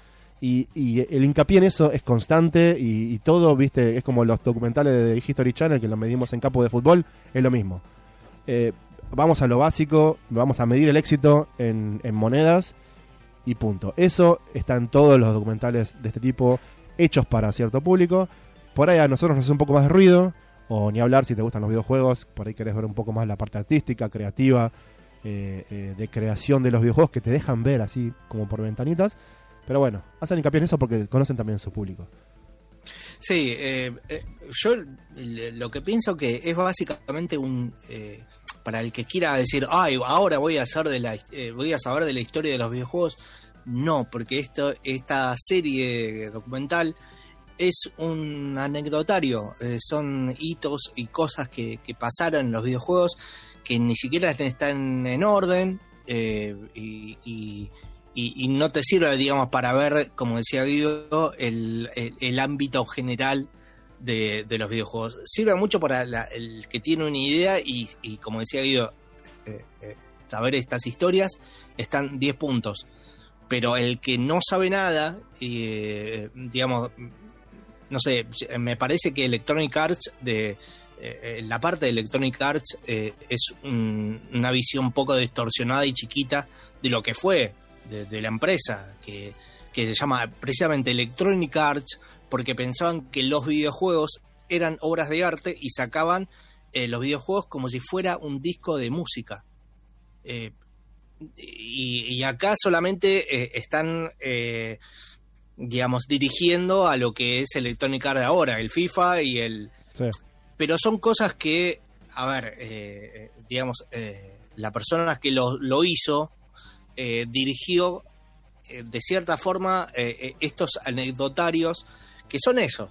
Y, el hincapié en eso es constante y, todo, viste, es como los documentales de History Channel que lo medimos en campo de fútbol, es lo mismo. Eh, vamos a lo básico, vamos a medir el éxito en, monedas y punto. Eso está en todos los documentales de este tipo, hechos para cierto público. Por ahí a nosotros nos hace un poco más de ruido, o ni hablar si te gustan los videojuegos, por ahí querés ver un poco más la parte artística, creativa, eh, eh, de creación de los videojuegos que te dejan ver así como por ventanitas. Pero bueno, hacen hincapié en eso porque conocen también su público. Sí, eh, eh, yo lo que pienso que es básicamente un eh, para el que quiera decir, ay, ahora voy a saber de la eh, voy a saber de la historia de los videojuegos. No, porque esto esta serie documental es un anecdotario, son hitos y cosas que, que pasaron en los videojuegos que ni siquiera están en orden y, y- y- y no te sirve, digamos, para ver, como decía Guido, el, el- ámbito general de, de los videojuegos. Sirve mucho para la- el que tiene una idea y, y como decía Guido, eh, eh, saber estas historias están 10 puntos. Pero el que no sabe nada, eh, digamos, no sé, me parece que Electronic Arts de eh, la parte de Electronic Arts eh, es un- una visión poco distorsionada y chiquita de lo que fue de, de la empresa, que, que se llama precisamente Electronic Arts, porque pensaban que los videojuegos eran obras de arte y sacaban eh, los videojuegos como si fuera un disco de música. Eh, y, y acá solamente eh, están, digamos, dirigiendo a lo que es Electronic Arts de ahora, el FIFA y el, Sí. pero son cosas que, a ver, digamos, la persona que lo, lo hizo eh, dirigió eh, de cierta forma eh, estos anecdotarios que son eso,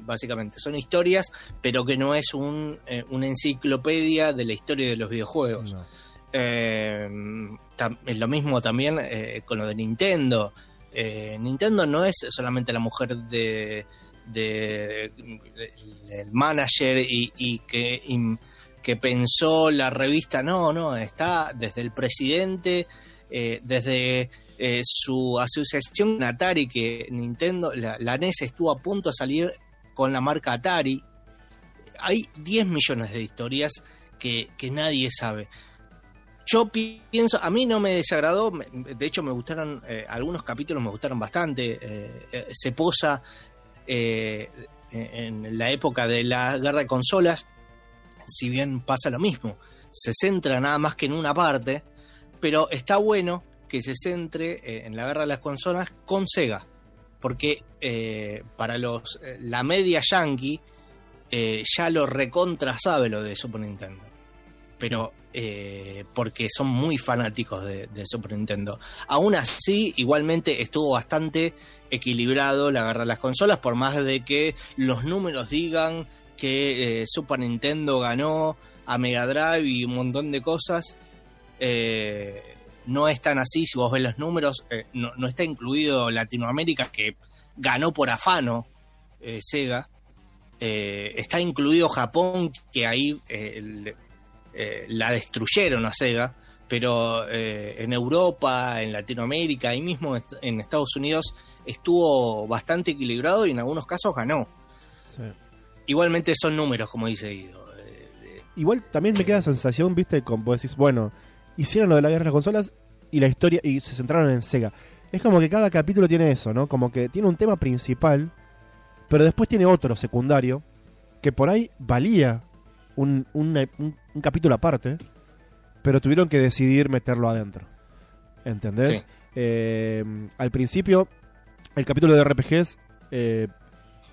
básicamente, son historias, pero que no es un, una enciclopedia de la historia de los videojuegos. No. Es lo mismo también con lo de Nintendo. Nintendo no es solamente la mujer de, de- de- el manager y, y que, y que pensó la revista. No, no, está desde el presidente, eh, desde eh, su asociación Atari, que Nintendo, la, NES estuvo a punto de salir con la marca Atari. Hay 10 millones de historias que, nadie sabe. Yo pi- pienso, a mí no me desagradó, de hecho me gustaron, eh, algunos capítulos me gustaron bastante. se posa en la época de la guerra de consolas, si bien pasa lo mismo, se centra nada más que en una parte, pero está bueno que se centre eh, en la guerra de las consolas con Sega, porque eh, para los eh, la media yankee ya lo recontra sabe lo de Super Nintendo, pero porque son muy fanáticos de, Super Nintendo. Aún así, igualmente estuvo bastante equilibrado la guerra de las consolas, por más de que los números digan que Super Nintendo ganó a Mega Drive y un montón de cosas. Eh, no es tan así, si vos ves los números, eh, no, no está incluido Latinoamérica, que ganó por afano eh, Sega. Está incluido Japón, que ahí la destruyeron a Sega, pero en Europa, en Latinoamérica, ahí mismo en Estados Unidos, estuvo bastante equilibrado y en algunos casos ganó. Sí. Igualmente son números, como dice Guido. Igual también me queda la sensación, viste, como decís, bueno, hicieron lo de la guerra de las consolas y la historia, y se centraron en Sega. Es como que cada capítulo tiene eso, ¿no? Como que tiene un tema principal, pero después tiene otro secundario, que por ahí valía un, un- un- un capítulo aparte, pero tuvieron que decidir meterlo adentro. ¿Entendés? Sí. Eh, al principio, el capítulo de RPGs, eh,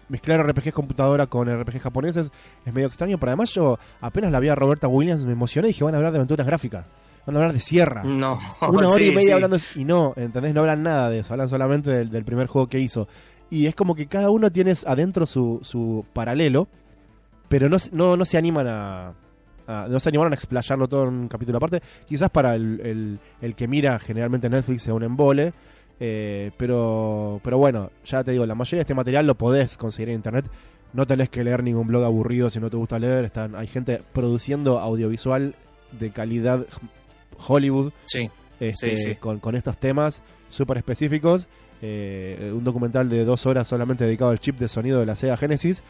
mezclar RPGs computadora con RPGs japoneses es medio extraño, pero además yo apenas la vi a Roberta Williams me emocioné y dije, van a hablar de aventuras gráficas, van a hablar de Sierra. No. Una hora sí, y media sí. hablando y no, ¿entendés? No hablan nada de eso, hablan solamente del, del primer juego que hizo. Y es como que cada uno tiene adentro su, su paralelo, pero no, se- no, no se animan a, a- No se animaron a explayarlo todo en un capítulo aparte. Quizás para el, el- el que mira generalmente Netflix sea un embole. eh, pero, pero bueno, ya te digo, la mayoría de este material lo podés conseguir en internet. No tenés que leer ningún blog aburrido si no te gusta leer. Están, hay gente produciendo audiovisual de calidad Hollywood Sí. este, Sí, sí. Con, con estos temas súper específicos. Eh, un documental de dos horas solamente dedicado al chip de sonido de la Sega Genesis.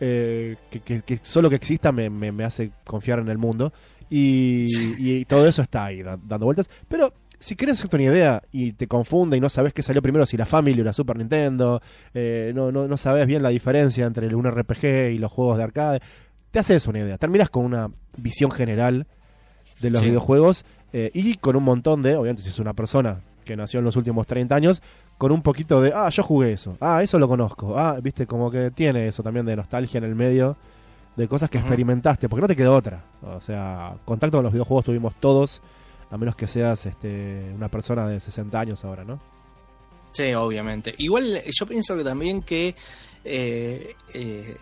eh, que, que- que solo que exista me, me- me hace confiar en el mundo. Y, y todo eso está ahí da- dando vueltas. Pero si querés hacerte una idea y te confunde y no sabes qué salió primero, si la Family o la Super Nintendo, eh, no, no, no sabes bien la diferencia entre un RPG y los juegos de arcade, te haces una idea. Terminas con una visión general de los Sí. videojuegos eh, y con un montón de, obviamente si es una persona que nació en los últimos 30 años, con un poquito de, ah, yo jugué eso, ah, eso lo conozco, ah, viste, como que tiene eso también de nostalgia en el medio, de cosas que experimentaste, porque no te quedó otra. O sea, contacto con los videojuegos tuvimos todos, a menos que seas este, una persona de 60 años ahora, ¿no? Sí, obviamente. Igual eh, yo pienso que también que eh, eh,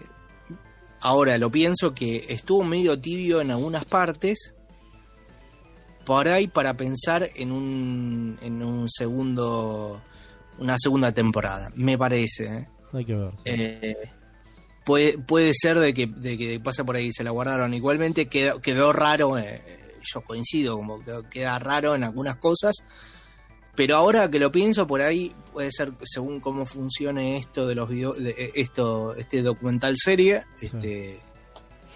ahora lo pienso que estuvo medio tibio en algunas partes. Por ahí para pensar en un, en un segundo, una segunda temporada, me parece. ¿eh? Hay que ver. sí. Eh, puede, puede ser de que, de que pasa por ahí, se la guardaron. Igualmente quedó, quedó raro, eh, yo coincido, como que queda raro en algunas cosas. Pero ahora que lo pienso, por ahí puede ser según cómo funcione esto de los video, de, eh, esto, este documental serie, este,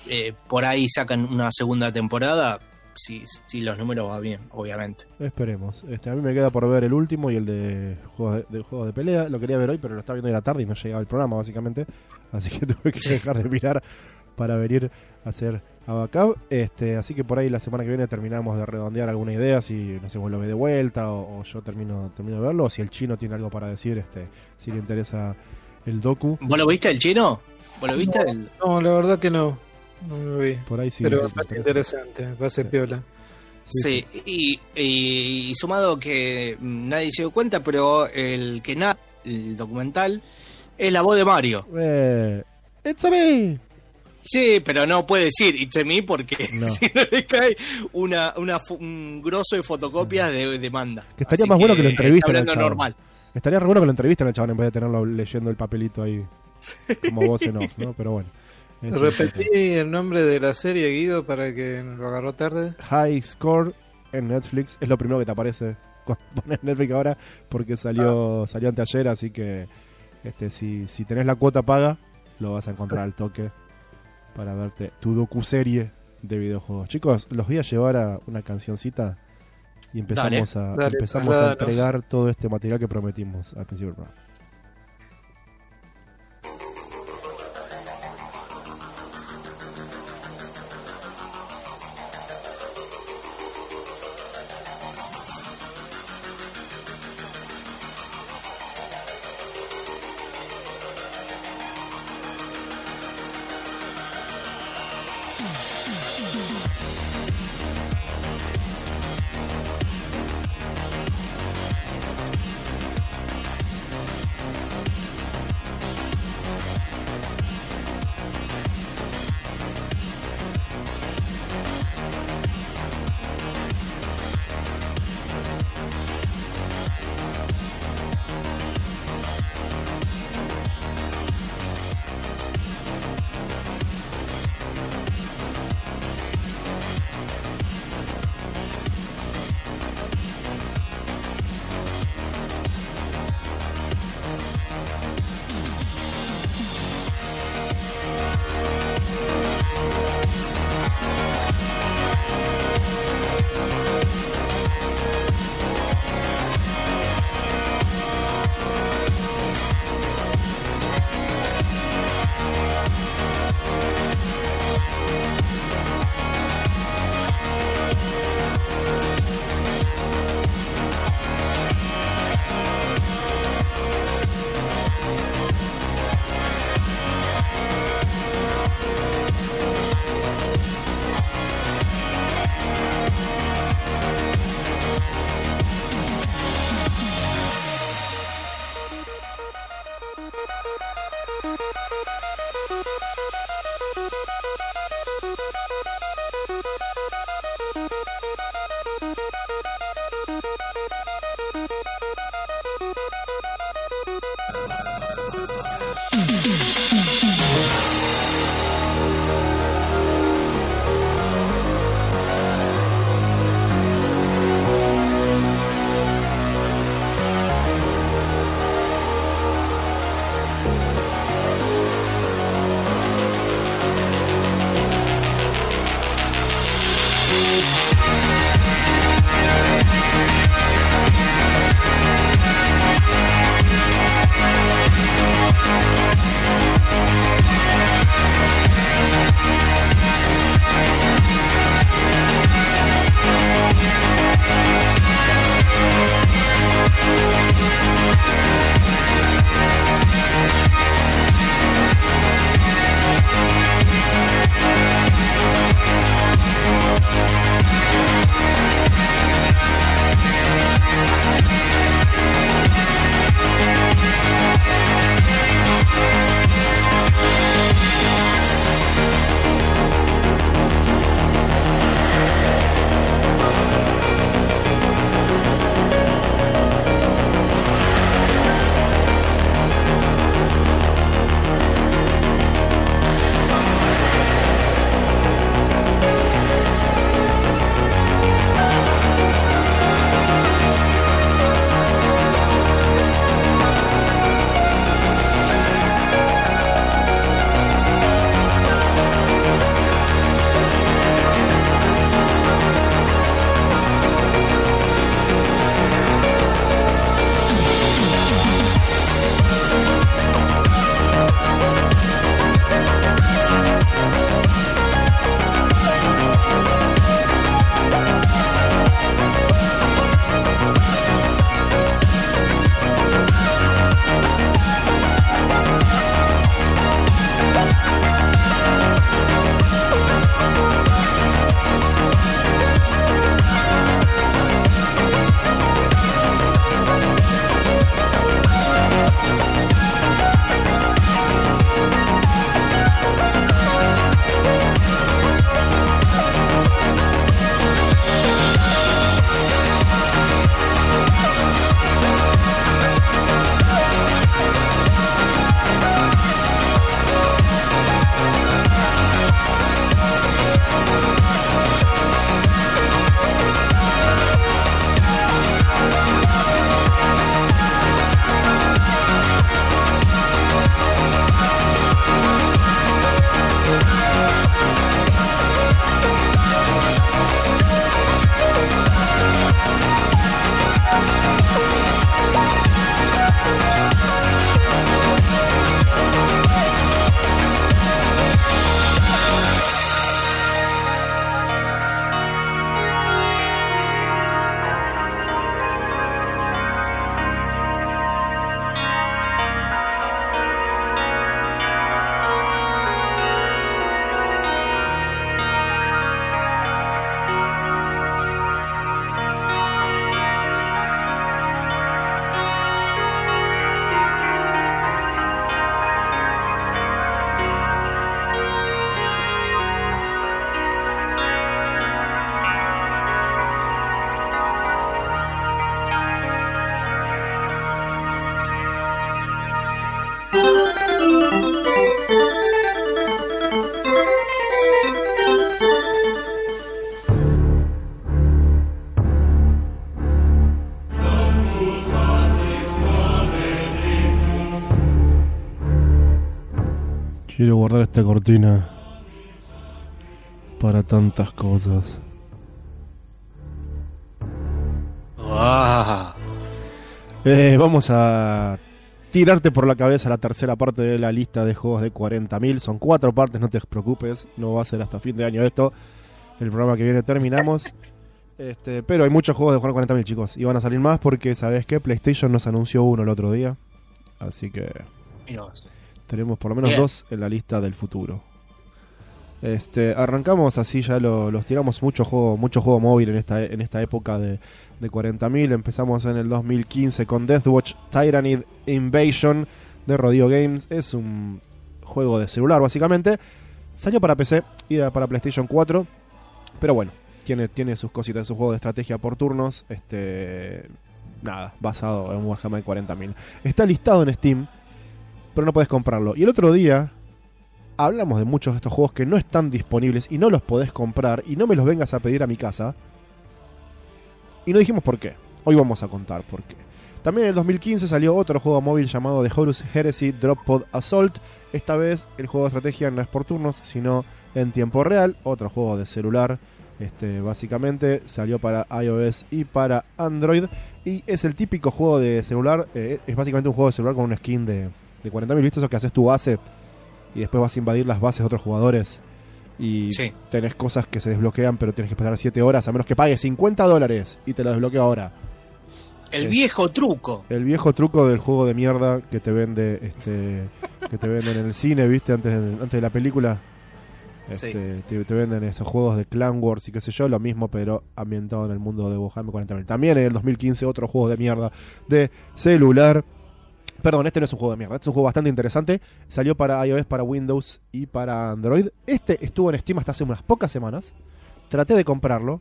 eh, por ahí sacan una segunda temporada, si, si los números van bien, obviamente. Esperemos. Este, a mí me queda por ver el último y el de juegos de, de juegos de pelea. Lo quería ver hoy, pero lo estaba viendo de la tarde y no llegaba el programa, básicamente. Así que tuve que dejar de mirar para venir a hacer Abacab. Este, así que por ahí la semana que viene terminamos de redondear alguna idea, si no sé, vos lo ve de vuelta o, o yo termino, termino de verlo, o si el chino tiene algo para decir, este, si le interesa el docu. ¿Vos lo viste el chino? ¿Vos lo viste? El- No, la verdad que no. No lo vi. Por ahí sí. Pero sí, me le parece interesa. interesante, me parece Sí. piola. Sí, Sí, Y, y- y sumado que nadie se dio cuenta, pero el que na el documental, es la voz de Mario. Eh, it's a me. Sí, pero no puede decir It's a me porque No. si no le cae una, una un grosso de fotocopias de demanda. Que estaría Así más bueno que lo entrevisten hablando normal. Estaría re bueno que lo entrevisten al chabón en vez de tenerlo leyendo el papelito ahí como voz en off, ¿no? Pero bueno. Repetí el nombre de la serie, Guido, para que lo agarró tarde. High Score en Netflix. Es lo primero que te aparece cuando pones Netflix ahora porque salió Ah. salió anteayer, así que este si, si tenés la cuota paga, lo vas a encontrar al toque para verte tu docuserie de videojuegos. Chicos, los voy a llevar a una cancioncita y empezamos a Dale, empezamos a entregar todo este material que prometimos al principio del programa. Guardar esta cortina para tantas cosas. Ah, Eh, vamos a tirarte por la cabeza la tercera parte de la lista de juegos de 40.000. Son cuatro partes, no te preocupes. No va a ser hasta fin de año esto. El programa que viene terminamos. Este, pero hay muchos juegos de juego 40.000, chicos. Y van a salir más porque, ¿sabes qué? PlayStation nos anunció uno el otro día. Así que mirá. Tenemos por lo menos Bien. dos en la lista del futuro. Este, arrancamos así, ya lo- los tiramos mucho juego, mucho juego móvil en esta, en esta época de, de 40.000. Empezamos en el 2015 con Deathwatch Tyrannid Invasion de Rodeo Games. Es un juego de celular, básicamente. Salió para PC y para PlayStation 4. Pero bueno, tiene, tiene sus cositas, es un juego de estrategia por turnos. Este. Nada, basado en Warhammer 40.000. Está listado en Steam, pero no puedes comprarlo. Y el otro día hablamos de muchos de estos juegos que no están disponibles y no los podés comprar y no me los vengas a pedir a mi casa. Y no dijimos por qué. Hoy vamos a contar por qué. También en el 2015 salió otro juego móvil llamado The Horus Heresy Drop Pod Assault. Esta vez el juego de estrategia no es por turnos, sino en tiempo real. Otro juego de celular. Este, básicamente salió para iOS y para Android. Y es el típico juego de celular. eh, es básicamente un juego de celular con una skin de, de 40.000. ¿Viste eso que haces tu base? Y después vas a invadir las bases de otros jugadores. Y Sí. tenés cosas que se desbloquean, pero tienes que esperar 7 horas, a menos que pagues 50 dólares y te lo desbloqueo ahora. El viejo truco. El viejo truco del juego de mierda que te vende este que te venden en el cine, ¿viste? Antes de, antes de la película. Este, te, te venden esos juegos de Clan Wars y qué sé yo, lo mismo, pero ambientado en el mundo de Warhammer 40.000. También en el 2015 otro juego de mierda de celular. Perdón, este no es un juego de mierda, este es un juego bastante interesante. Salió para iOS, para Windows y para Android. Este estuvo en Steam hasta hace unas pocas semanas. Traté de comprarlo,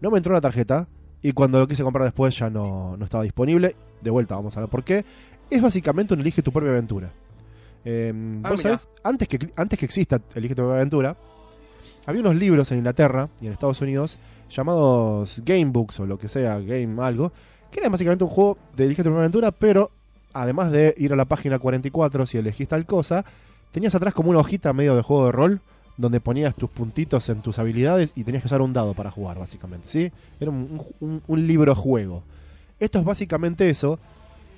no me entró la tarjeta y cuando lo quise comprar después ya no, no estaba disponible. De vuelta, vamos a ver por qué. Es básicamente un elige tu propia aventura. Eh, Ah, vos mirá. sabés, antes que, antes que exista Elige tu propia aventura, había unos libros en Inglaterra y en Estados Unidos llamados Gamebooks o lo que sea, Game algo, que era básicamente un juego de Elige tu propia aventura, pero además de ir a la página 44 si elegís tal cosa, tenías atrás como una hojita medio de juego de rol donde ponías tus puntitos en tus habilidades y tenías que usar un dado para jugar, básicamente, ¿sí? Era un, un- un libro juego. Esto es básicamente eso.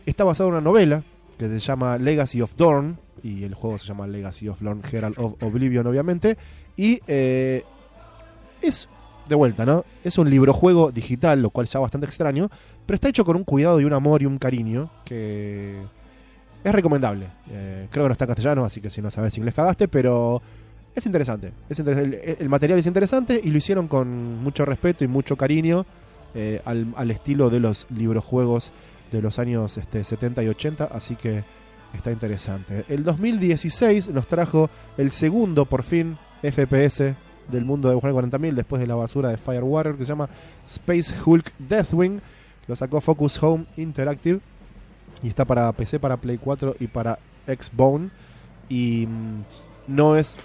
Está basado en una novela que se llama Legacy of Dorn y el juego se llama Legacy of Lorn Herald of Oblivion, obviamente. Y eh, es, de vuelta, ¿no? Es un libro juego digital, lo cual ya bastante extraño, pero está hecho con un cuidado y un amor y un cariño que es recomendable. Eh, creo que no está en castellano, así que si no sabes inglés cagaste, pero es interesante. Es interes- el, material es interesante y lo hicieron con mucho respeto y mucho cariño eh, al, al estilo de los librojuegos de los años este, 70 y 80, así que está interesante. El 2016 nos trajo el segundo, por fin, FPS del mundo de Warhammer 40.000 después de la basura de Firewater que se llama Space Hulk Deathwing. Lo sacó Focus Home Interactive y está para PC, para Play 4 y para Xbone. Y mm, no es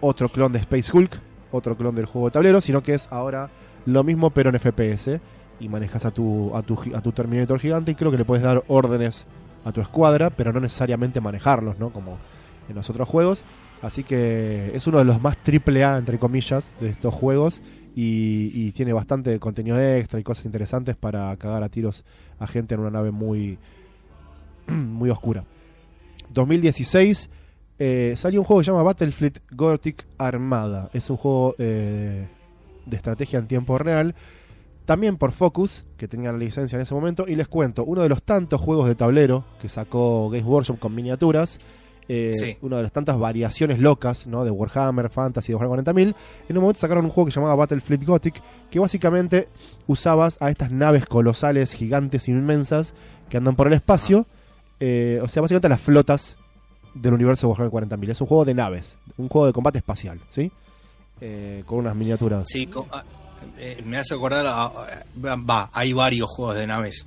otro clon de Space Hulk, otro clon del juego de tablero, sino que es ahora lo mismo pero en FPS y manejas a tu, a tu, a tu Terminator gigante y creo que le puedes dar órdenes a tu escuadra, pero no necesariamente manejarlos, ¿no? Como en los otros juegos. Así que es uno de los más triple A, entre comillas, de estos juegos. Y, y tiene bastante contenido extra y cosas interesantes para cagar a tiros a gente en una nave muy, muy oscura. 2016 eh, salió un juego que se llama Battlefleet Gothic Armada. Es un juego eh, de estrategia en tiempo real. También por Focus, que tenían la licencia en ese momento. Y les cuento, uno de los tantos juegos de tablero que sacó Games Workshop con miniaturas. Eh, Sí. Una de las tantas variaciones locas ¿no? de Warhammer, Fantasy, de Warhammer 40.000. En un momento sacaron un juego que se llamaba Battlefleet Gothic, que básicamente usabas a estas naves colosales, gigantes, inmensas, que andan por el espacio. eh, o sea, básicamente las flotas del universo de Warhammer 40.000. Es un juego de naves, un juego de combate espacial, ¿sí? Eh, con unas miniaturas. Sí, ah, me hace acordar, va, hay varios juegos de naves.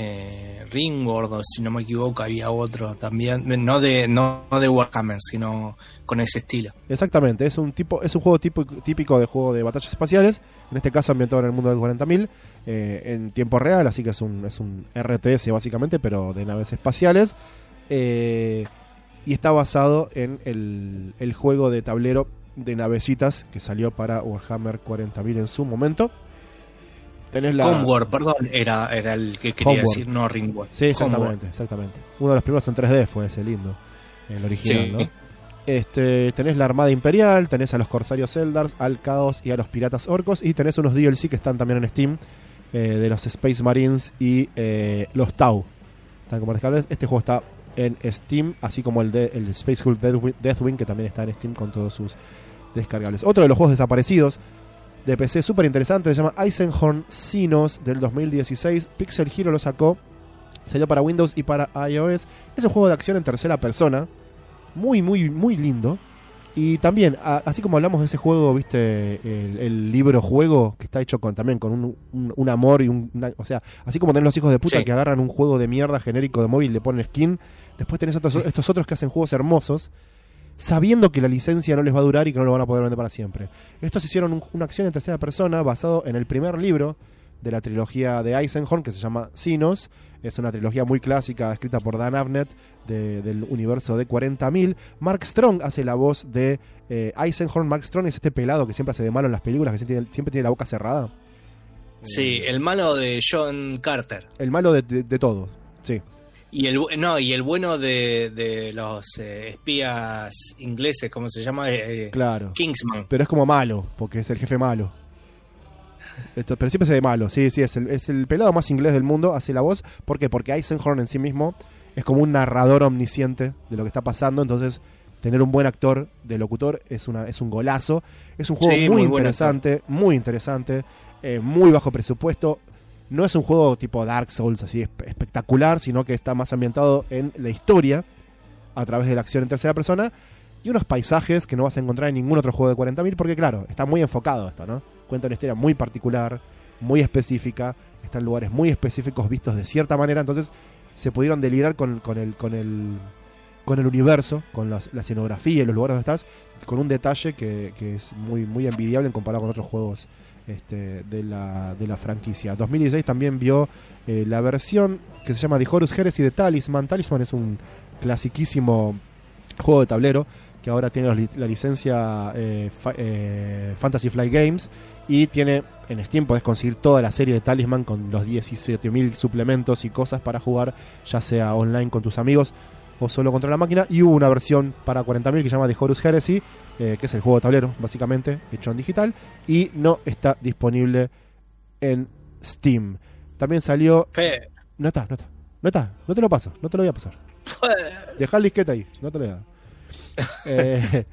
Eh, Ringworld, o si no me equivoco, había otro también, no de no, de Warhammer, sino con ese estilo. Exactamente, es un tipo, es un juego tipo, típico de juego de batallas espaciales, en este caso ambientado en el mundo de 40.000, eh, en tiempo real, así que es un, es un RTS básicamente, pero de naves espaciales. Eh, y está basado en el, el juego de tablero de navecitas que salió para Warhammer 40.000 en su momento. Tenés la... Homeworld, perdón, era, era el que quería Homeworld. decir, no Ringworld. Sí, exactamente, Homeworld. exactamente. Uno de los primeros en 3D fue ese lindo, el original, Sí. ¿no? Este, tenés la Armada Imperial, tenés a los Corsarios Eldars, al Caos y a los Piratas Orcos, y tenés unos DLC que están también en Steam, eh, de los Space Marines y eh, los Tau. Están como descargables. Este juego está en Steam, así como el, de, el Space Hulk Deathwing, Deathwing, que también está en Steam con todos sus descargables. Otro de los juegos desaparecidos de PC súper interesante, se llama Eisenhorn Sinos del 2016. Pixel Hero lo sacó, salió para Windows y para iOS. Es un juego de acción en tercera persona, muy, muy, muy lindo. Y también, a- así como hablamos de ese juego, viste, el, el libro juego, que está hecho con también con un, un- un amor y un. una- o sea, así como tenés los hijos de puta Sí. que agarran un juego de mierda genérico de móvil y le ponen skin, después tenés estos otros que hacen juegos hermosos, sabiendo que la licencia no les va a durar y que no lo van a poder vender para siempre. Estos hicieron un- una acción en tercera persona basado en el primer libro de la trilogía de Eisenhorn, que se llama Sinos. Es una trilogía muy clásica, escrita por Dan Abnett, de- del universo de 40.000. Mark Strong hace la voz de eh, Eisenhorn. Mark Strong es este pelado que siempre hace de malo en las películas, que siempre tiene, siempre tiene la boca cerrada. Sí, el malo de John Carter. El malo de, de, de todo, sí. Y el no, y el bueno de, de los eh, espías ingleses, ¿cómo se llama? Eh, eh, Claro. Kingsman. Pero es como malo, porque es el jefe malo. Esto, pero siempre se de malo, sí, sí, es el, es el pelado más inglés del mundo, hace la voz. ¿Por qué? Porque Eisenhorn en sí mismo es como un narrador omnisciente de lo que está pasando, entonces tener un buen actor de locutor es, una, es un golazo. Es un juego Sí, muy, muy interesante, muy interesante, eh, muy bajo presupuesto. No es un juego tipo Dark Souls así espe- espectacular, sino que está más ambientado en la historia a través de la acción en tercera persona y unos paisajes que no vas a encontrar en ningún otro juego de 40.000 porque claro, está muy enfocado esto, ¿no? Cuenta una historia muy particular, muy específica, está en lugares muy específicos vistos de cierta manera, entonces se pudieron delirar con, con el con el con el universo, con la escenografía y los lugares donde estás, con un detalle que, que es muy muy envidiable en comparado con otros juegos este, de, la, de la franquicia. 2016 también vio eh, la versión que se llama The Horus Heresy de Talisman. Talisman es un clasiquísimo juego de tablero que ahora tiene la licencia eh, eh, Fantasy Flight Games y tiene en Steam podés conseguir toda la serie de Talisman con los 17.000 suplementos y cosas para jugar, ya sea online con tus amigos o solo contra la máquina. Y hubo una versión para 40.000 que se llama The Horus Heresy, eh, que es el juego de tablero, básicamente, hecho en digital, y no está disponible en Steam. También salió. Fe- No está, no está. No está, no te lo paso, no te lo voy a pasar. Deja el disquete ahí, no te lo voy a dar. Eh,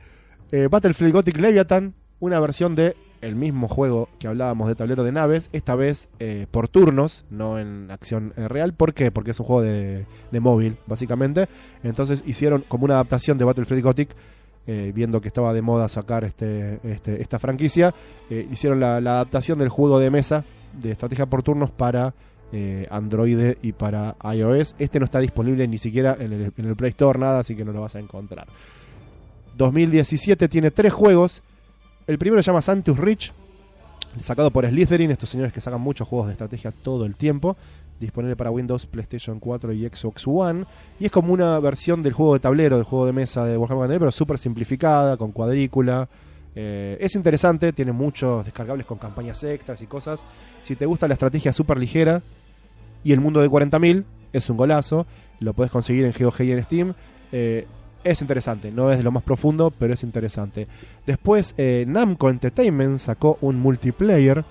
eh, Battlefield Gothic Leviathan, una versión de el mismo juego que hablábamos de tablero de naves, esta vez eh, por turnos, no en acción eh, real. ¿Por qué? Porque es un juego de, de móvil, básicamente. Entonces hicieron como una adaptación de Battlefield Gothic, eh, viendo que estaba de moda sacar este, este- esta franquicia. hicieron la, adaptación del juego de mesa de estrategia por turnos para Android y para iOS. Este no está disponible ni siquiera en el, en el Play Store, nada, así que no lo vas a encontrar. 2017 tiene tres juegos. El primero se llama Santus Reach, sacado por Slytherin, estos señores que sacan muchos juegos de estrategia todo el tiempo. Disponible para Windows, PlayStation 4 y Xbox One. Y es como una versión del juego de tablero, del juego de mesa de Warhammer 40.000, pero súper simplificada, con cuadrícula. Eh, es interesante, tiene muchos descargables con campañas extras y cosas. Si te gusta la estrategia súper ligera y el mundo de 40.000, es un golazo. Lo puedes conseguir en GOG y en Steam. Eh, es interesante, no es de lo más profundo, pero es interesante. Después, eh, Namco Entertainment sacó un multiplayer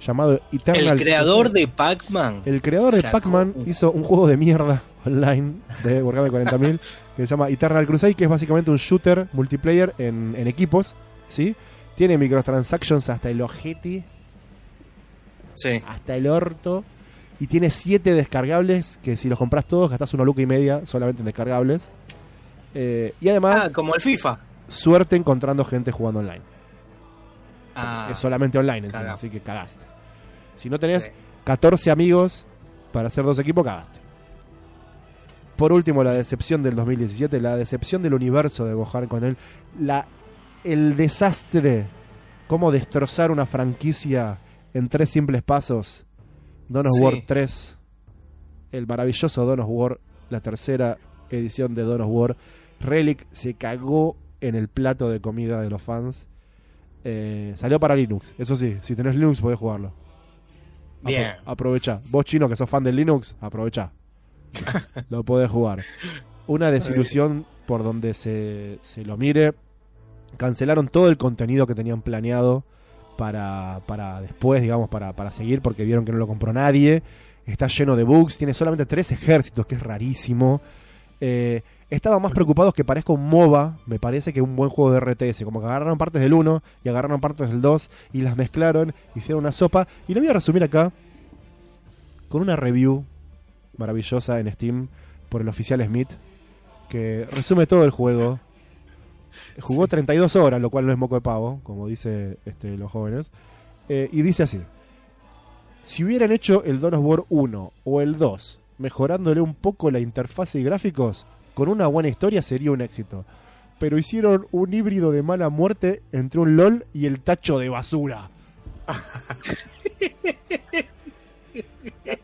llamado Eternal. El creador de Pac-Man. El creador de Pac-Man hizo un juego de mierda online de Warhammer 40.000 que se llama Eternal Crusade, que es básicamente un shooter multiplayer en, en equipos, ¿sí? Tiene microtransactions hasta el ojete, Sí. hasta el orto, y tiene siete descargables que si los compras todos gastás una luca y media solamente en descargables. Eh, y además, Ah, como el FIFA. suerte encontrando gente jugando online. Ah, es solamente online encima, así que cagaste. Si no tenés Sí. 14 amigos para hacer dos equipos, cagaste. Por último, la decepción del 2017, la decepción del universo de Bojar con él, la, el desastre, cómo destrozar una franquicia en tres simples pasos. Dawn of Sí. War 3, el maravilloso Dawn of War, la tercera edición de Dawn of War, Relic se cagó en el plato de comida de los fans. Eh, salió para Linux, eso sí, si tenés Linux podés jugarlo. Apro- Bien. aprovecha. Vos chino que sos fan del Linux, aprovecha. lo podés jugar. Una desilusión por donde se, se lo mire. Cancelaron todo el contenido que tenían planeado para, para después, digamos, para, para seguir, porque vieron que no lo compró nadie. Está lleno de bugs, tiene solamente tres ejércitos, que es rarísimo. Eh, estaban más preocupados que parezca un MOBA, me parece, que un buen juego de RTS. Como que agarraron partes del 1 y agarraron partes del 2 y las mezclaron, hicieron una sopa. Y lo voy a resumir acá con una review maravillosa en Steam por el oficial Smith, que resume todo el juego. Jugó 32 horas, lo cual no es moco de pavo, como dice este, los jóvenes. Eh, y dice así: Si hubieran hecho el Dawn of War 1 o el 2, mejorándole un poco la interfaz y gráficos, con una buena historia sería un éxito. Pero hicieron un híbrido de mala muerte entre un LOL y el tacho de basura.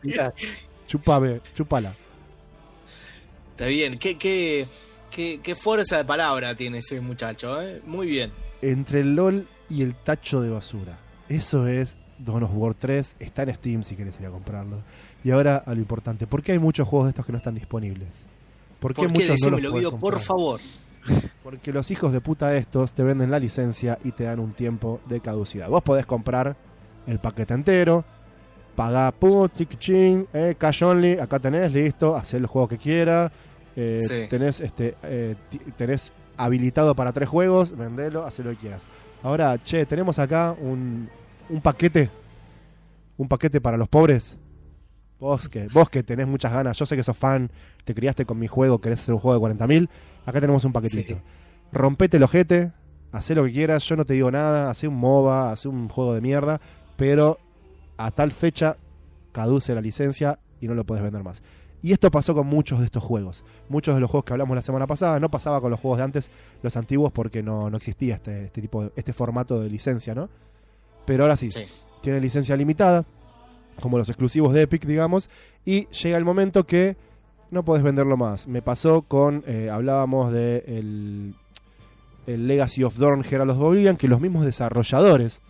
Mirá, Chupame, chupala. Está bien. ¿Qué, qué, qué, qué fuerza de palabra tiene ese muchacho, ¿eh? Muy bien. entre el LOL y el tacho de basura. Eso es Dawn of War 3. Está en Steam si querés ir a comprarlo. Y ahora a lo importante. ¿Por qué hay muchos juegos de estos que no están disponibles? ¿Por qué, ¿Por qué? muchos no los podés Guido, por favor. Porque los hijos de puta estos te venden la licencia y te dan un tiempo de caducidad. Vos podés comprar el paquete entero, pagá pum, tic, ching, eh, cash only, acá tenés, listo, hacer el juego que quiera. eh, Sí. tenés, este, eh, tenés habilitado para tres juegos, vendelo, haz lo que quieras. Ahora, che, tenemos acá un, un paquete, un paquete para los pobres. Vos que, vos que tenés muchas ganas, yo sé que sos fan, te criaste con mi juego, querés hacer un juego de 40.000, acá tenemos un paquetito. Sí. Rompete el ojete, hacé lo que quieras, yo no te digo nada, hacé un MOBA, hacé un juego de mierda, pero a tal fecha caduce la licencia y no lo podés vender más. Y esto pasó con muchos de estos juegos. Muchos de los juegos que hablamos la semana pasada no pasaba con los juegos de antes, los antiguos, porque no, no existía este, este tipo de- este formato de licencia, ¿no? Pero ahora sí, Sí. tiene licencia limitada, como los exclusivos de Epic, digamos, y llega el momento que no podés venderlo más. Me pasó con, eh, hablábamos de el, el Legacy of Dawn Herald of Oblivion, que los mismos desarrolladores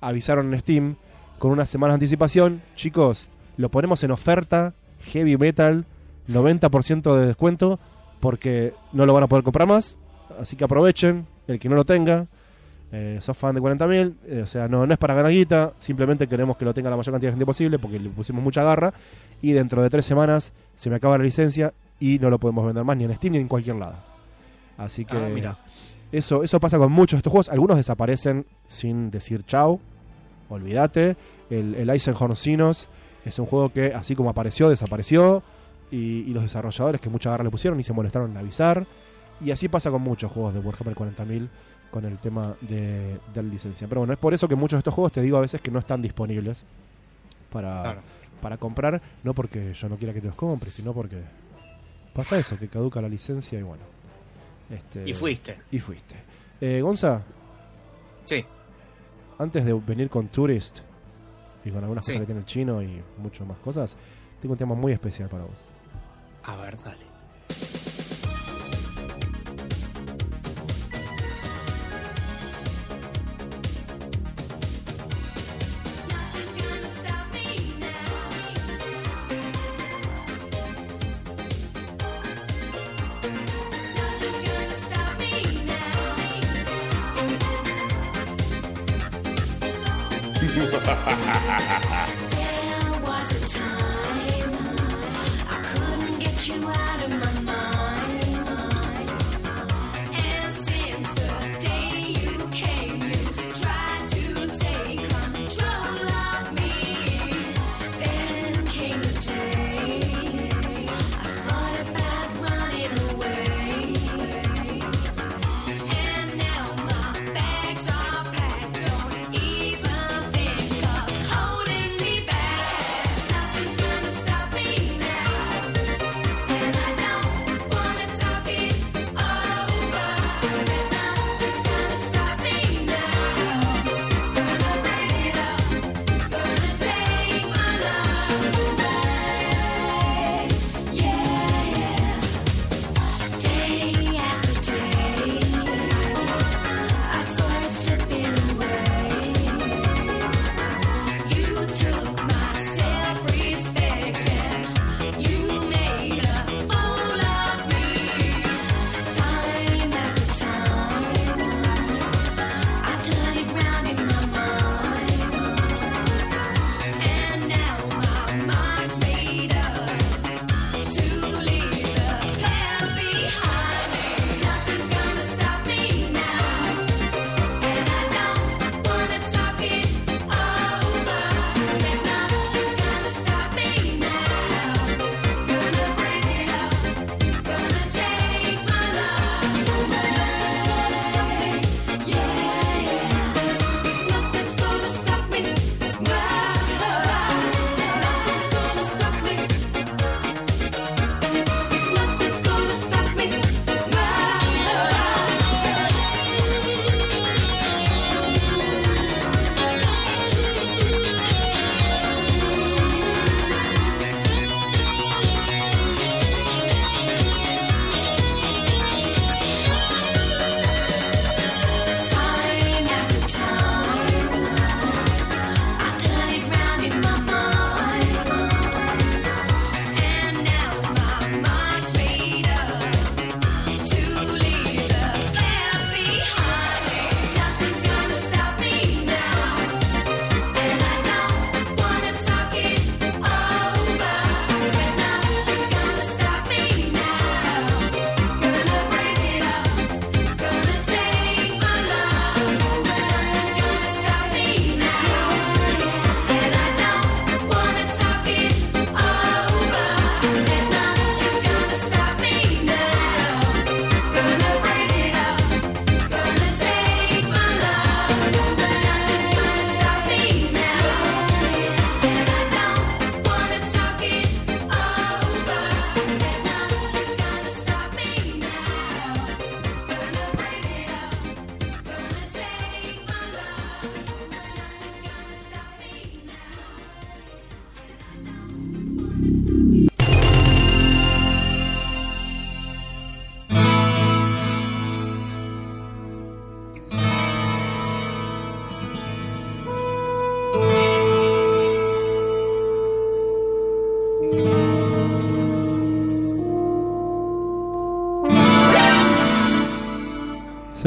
avisaron en Steam con unas semanas de anticipación, chicos, lo ponemos en oferta, heavy metal, 90% de descuento, porque no lo van a poder comprar más, así que aprovechen, el que no lo tenga, eh, sos fan de 40.000, eh, o sea, no, no es para ganar guita, simplemente queremos que lo tenga la mayor cantidad de gente posible porque le pusimos mucha garra y dentro de tres semanas se me acaba la licencia y no lo podemos vender más ni en Steam ni en cualquier lado. Así que Ah, mira. eso, eso pasa con muchos de estos juegos, algunos desaparecen sin decir chau, olvídate, el, el Eisenhorn Sinos es un juego que así como apareció, desapareció y, y los desarrolladores que mucha garra le pusieron y se molestaron en avisar y así pasa con muchos juegos de Warhammer 40.000 con el tema de, de la licencia. Pero bueno, es por eso que muchos de estos juegos te digo a veces que no están disponibles para, Claro. para comprar, no porque yo no quiera que te los compres, sino porque pasa eso, que caduca la licencia y bueno. Este, Y fuiste. Y fuiste. Eh, Gonza, Sí. antes de venir con Tourist y con algunas Sí. cosas que tiene el chino y muchas más cosas, tengo un tema muy especial para vos. A ver, dale. ハハハハ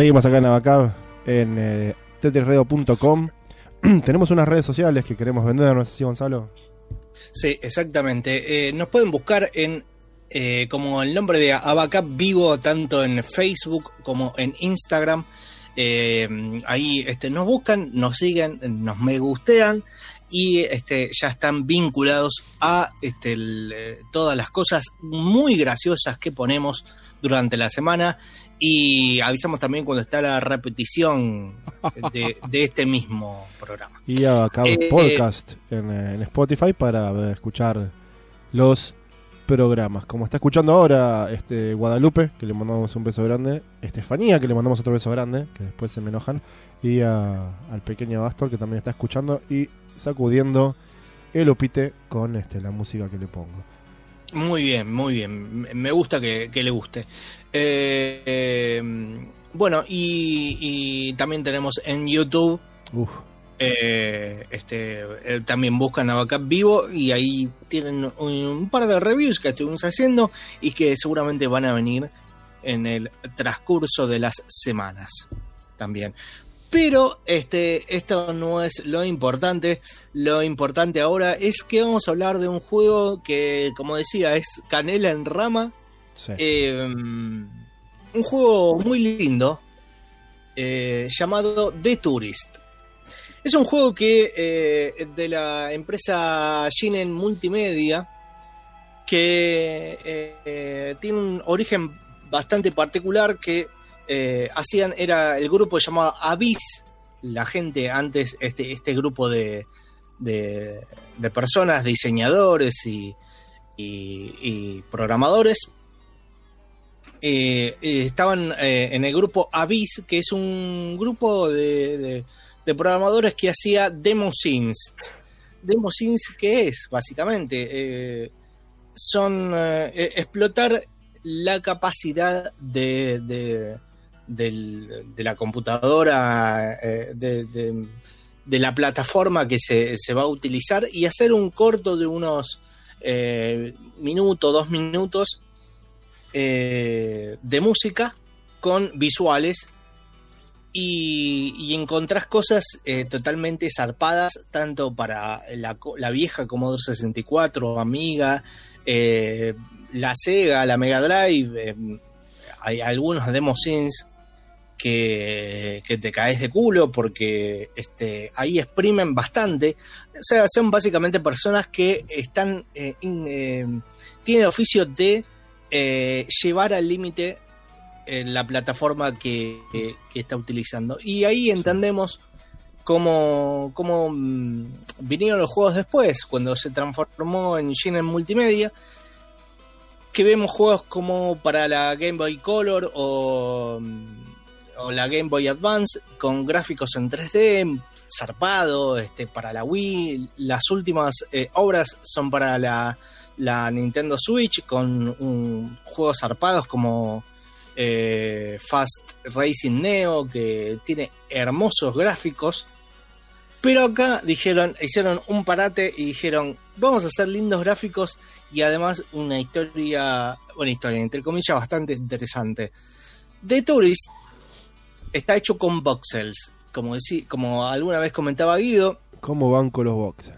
Seguimos acá en Abacab, en eh, tetrisradio.com. Tenemos unas redes sociales que queremos vender, no Gonzalo. Sí, exactamente. Eh, nos pueden buscar en eh, como el nombre de Abacap Vivo, tanto en Facebook como en Instagram. Eh, ahí este, nos buscan, nos siguen, nos me gustean y este, ya están vinculados a este, todas las cosas muy graciosas que ponemos durante la semana y avisamos también cuando está la repetición de, de este mismo programa. Y Abacab Eh, Podcast en, eh, en Spotify para escuchar los programas. Como está escuchando ahora este Guadalupe, que le mandamos un beso grande. Estefanía, que le mandamos otro beso grande, que después se me enojan. Y a- al pequeño Astor, que también está escuchando y sacudiendo el opite con este, la música que le pongo. Muy bien, muy bien. Me- gusta que, que le guste. Eh, eh, bueno, y, y también tenemos en YouTube, Uf, eh, este, eh, también buscan a Backup Vivo y ahí tienen un, un par de reviews que estuvimos haciendo y que seguramente van a venir en el transcurso de las semanas también. Pero este, esto no es lo importante. Lo importante ahora es que vamos a hablar de un juego que, como decía, es canela en rama. sí. Eh, un juego muy lindo eh, llamado The Tourist. Es un juego que eh, de la empresa Ginen Multimedia que tiene un origen bastante particular que eh, hacían era el grupo llamado Abyss la gente antes este este grupo de, de, personas diseñadores y, programadores eh, eh, estaban en el grupo Abyss, que es un grupo de, de- programadores que hacía demo scenes. Demo scenes, ¿qué es? Básicamente, son explotar la capacidad de, de la computadora, eh, de, la plataforma que se, se va a utilizar y hacer un corto de unos eh, minuto, dos minutos eh, de música con visuales y, y encontrás cosas totalmente zarpadas, tanto para la, la vieja Commodore 64, Amiga, la Sega, la Mega Drive, hay algunos demo scenes que, que te caes de culo porque este, ahí exprimen bastante. O sea, son básicamente personas que están eh, in- eh, tienen el oficio de eh, llevar al límite eh, la plataforma que, que- que está utilizando. Y ahí entendemos cómo, cómo mm, vinieron los juegos después, cuando se transformó en Gene Multimedia, que vemos juegos como para la Game Boy Color o, mm, o la Game Boy Advance con gráficos en 3D, zarpado, este, para la Wii. Las últimas eh, obras son para la, la Nintendo Switch con un, juegos zarpados como eh, Fast Racing Neo, que tiene hermosos gráficos. Pero acá dijeron, hicieron un parate y dijeron, vamos a hacer lindos gráficos y además una historia, una historia, entre comillas, bastante interesante. The Tourist está hecho con voxels, como, decí- como alguna vez comentaba Guido. ¿Cómo van con los boxers?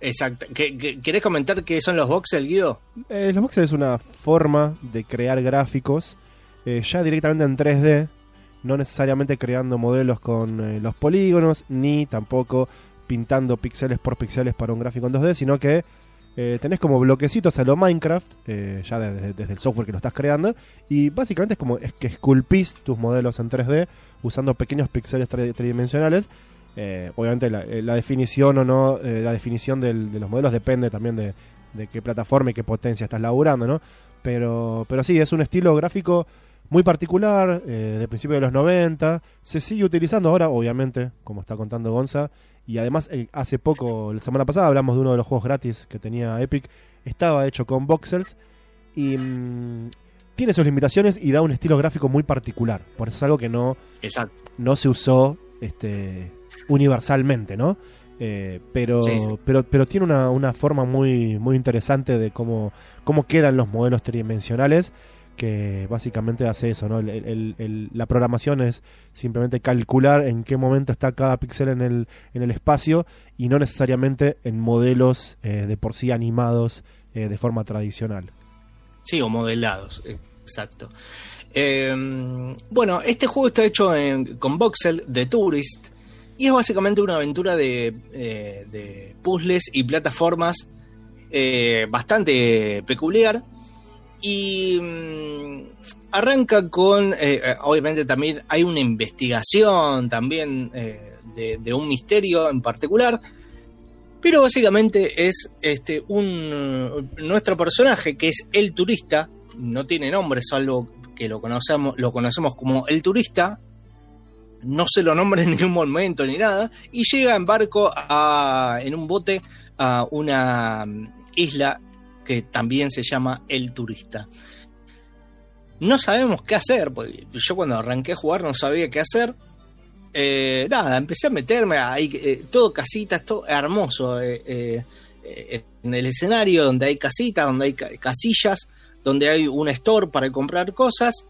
Exacto. ¿Qué- qué- ¿Querés comentar qué son los voxels, Guido? Eh, los voxels es una forma de crear gráficos eh, ya directamente en 3D, no necesariamente creando modelos con eh, los polígonos, ni tampoco pintando píxeles por píxeles para un gráfico en 2D, sino que eh, tenés como bloquecitos a lo Minecraft, eh, ya desde, el software que lo estás creando, y básicamente es como es que esculpís tus modelos en 3D usando pequeños píxeles tri- tridimensionales. Eh, obviamente la, definición o no, la definición de los modelos depende también de, qué plataforma y qué potencia estás laburando, ¿no? Pero, pero sí, es un estilo gráfico muy particular, de principios de los 90, se sigue utilizando ahora, obviamente, como está contando Gonza, y además eh, hace poco, la semana pasada, hablamos de uno de los juegos gratis que tenía Epic, estaba hecho con voxels, y mm, tiene sus limitaciones y da un estilo gráfico muy particular, por eso es algo que no, Exacto. no se usó este, universalmente, ¿no? Eh, pero, Sí, sí. pero pero tiene una, una forma muy muy interesante de cómo, cómo quedan los modelos tridimensionales que básicamente hace eso, ¿no? La programación es simplemente calcular en qué momento está cada píxel en el, en el espacio y no necesariamente en modelos eh, de por sí animados eh, de forma tradicional. Sí, o modelados, exacto. Eh, bueno, este juego está hecho con voxel de Tourist y es básicamente una aventura de, eh, de puzzles y plataformas bastante peculiar. Y mm, arranca con, eh, eh, obviamente también hay una investigación también eh, de, un misterio en particular. Pero básicamente es este un nuestro personaje que es el turista, no tiene nombre, salvo que lo conocemos, lo conocemos como el turista, no se lo nombra en ningún momento ni nada, y llega en barco a, en un bote a una mm, isla que también se llama El Turista. No sabemos qué hacer, porque yo cuando arranqué a jugar no sabía qué hacer. Eh, nada, empecé a meterme ahí, eh, todo casitas, todo hermoso. eh, eh, en el escenario donde hay casitas, donde hay ca- casillas, donde hay un store para comprar cosas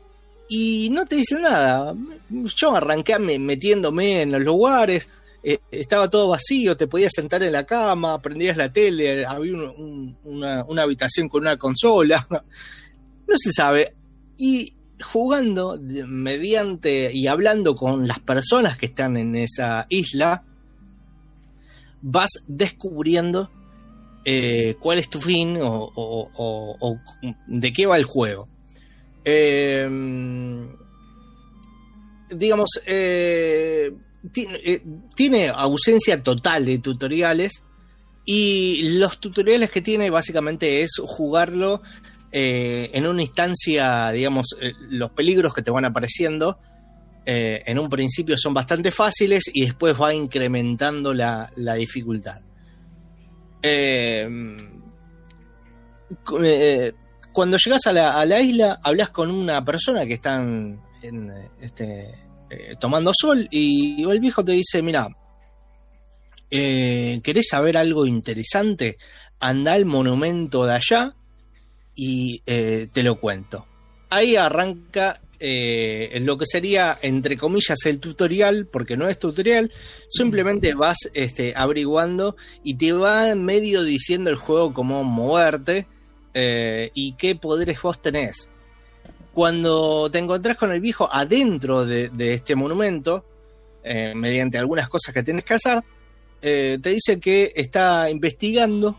y no te dicen nada. Yo arranqué me- metiéndome en los lugares, eh, estaba todo vacío, te podías sentar en la cama, prendías la tele, había un- un- una, habitación con una consola, no se sabe. Y jugando mediante y hablando con las personas que están en esa isla, vas descubriendo eh, cuál es tu fin o, de qué va el juego. Eh, digamos, eh, tiene ausencia total de tutoriales y los tutoriales que tiene básicamente es jugarlo eh, en una instancia, digamos, eh, los peligros que te van apareciendo. eh, en un principio son bastante fáciles y después va incrementando la, dificultad. Eh, cu- eh, cuando llegas a la, a la isla, hablas con una persona que está en, eh, este, eh, tomando sol y el viejo te dice, mira, eh, ¿querés saber algo interesante? Anda al monumento de allá y eh, te lo cuento. Ahí arranca lo que sería, entre comillas, el tutorial, porque no es tutorial, simplemente vas este, averiguando y te va medio diciendo el juego cómo moverte y qué poderes vos tenés. Cuando te encontrás con el viejo adentro de, este monumento, eh, mediante algunas cosas que tienes que hacer, eh, te dice que está investigando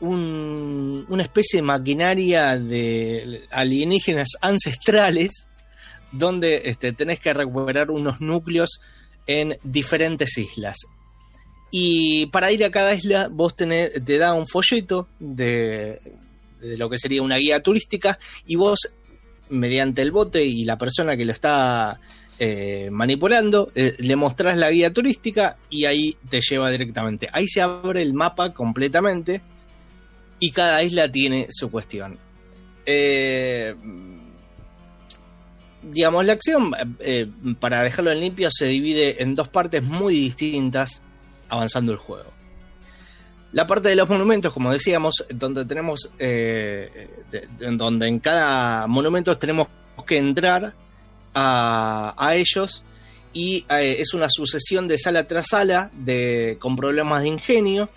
un- una especie de maquinaria de alienígenas ancestrales donde este, tenés que recuperar unos núcleos en diferentes islas. Y para ir a cada isla vos tenés- te da un folleto de lo que sería una guía turística y vos mediante el bote y la persona que lo está eh, manipulando, eh, le mostrás la guía turística y ahí te lleva directamente. Ahí se abre el mapa completamente y cada isla tiene su cuestión. Eh, digamos, la acción, para dejarlo en limpio, se divide en dos partes muy distintas avanzando el juego. La parte de los monumentos, como decíamos, donde tenemos, de- de- donde en cada monumento tenemos que entrar a, a ellos y eh, es una sucesión de sala tras sala con problemas de ingenio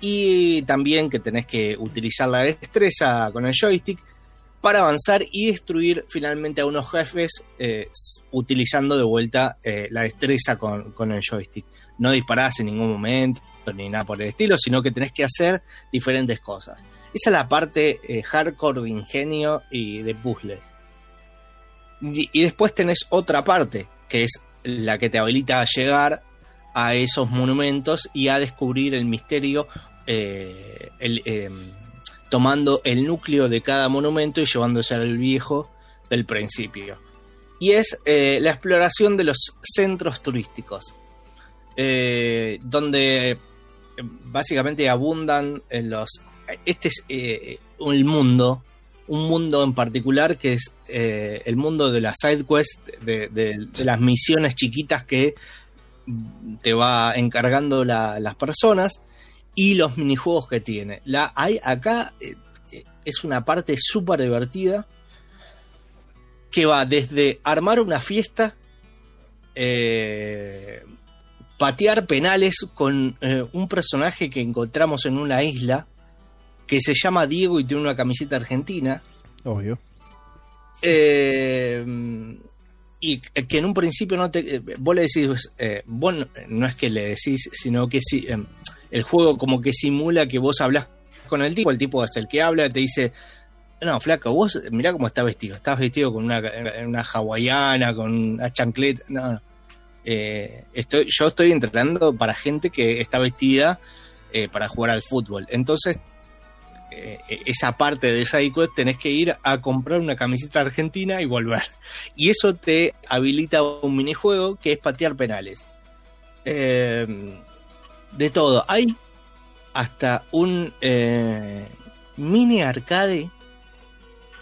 y también que tenés que utilizar la destreza con el joystick para avanzar y destruir finalmente a unos jefes eh, utilizando de vuelta eh, la destreza con, con el joystick. No disparás en ningún momento ni nada por el estilo, sino que tenés que hacer diferentes cosas. Esa es la parte eh, hardcore de ingenio y de puzzles. Y, después tenés otra parte, que es la que te habilita a llegar a esos monumentos y a descubrir el misterio, eh, eh, tomando el núcleo de cada monumento y llevándose al viejo del principio. Y es la exploración de los centros turísticos, donde básicamente abundan en los... Este es eh, el mundo, un mundo en particular que es eh, el mundo de las side quest, de, las misiones chiquitas que te va encargando la- las personas y los minijuegos que tiene. La, hay, acá eh, eh, es una parte súper divertida que va desde armar una fiesta, eh, patear penales con eh, un personaje que encontramos en una isla que se llama Diego y tiene una camiseta argentina. Obvio. Eh, y que en un principio no te. eh, Vos le decís. eh, vos no- no es que le decís, sino que si, eh, el juego como que simula que vos hablas con el tipo. El tipo es el que habla, te dice. No, flaco, vos mirá cómo estás vestido. Estás vestido con una, una hawaiana, con una chancleta. No, no. Eh, estoy, yo estoy entrenando para gente que está vestida eh, para jugar al fútbol. Entonces, eh, esa parte de side quest tenés que ir a comprar una camiseta argentina y volver. Y eso te habilita un minijuego que es patear penales. Eh, de todo. Hay hasta un eh, mini arcade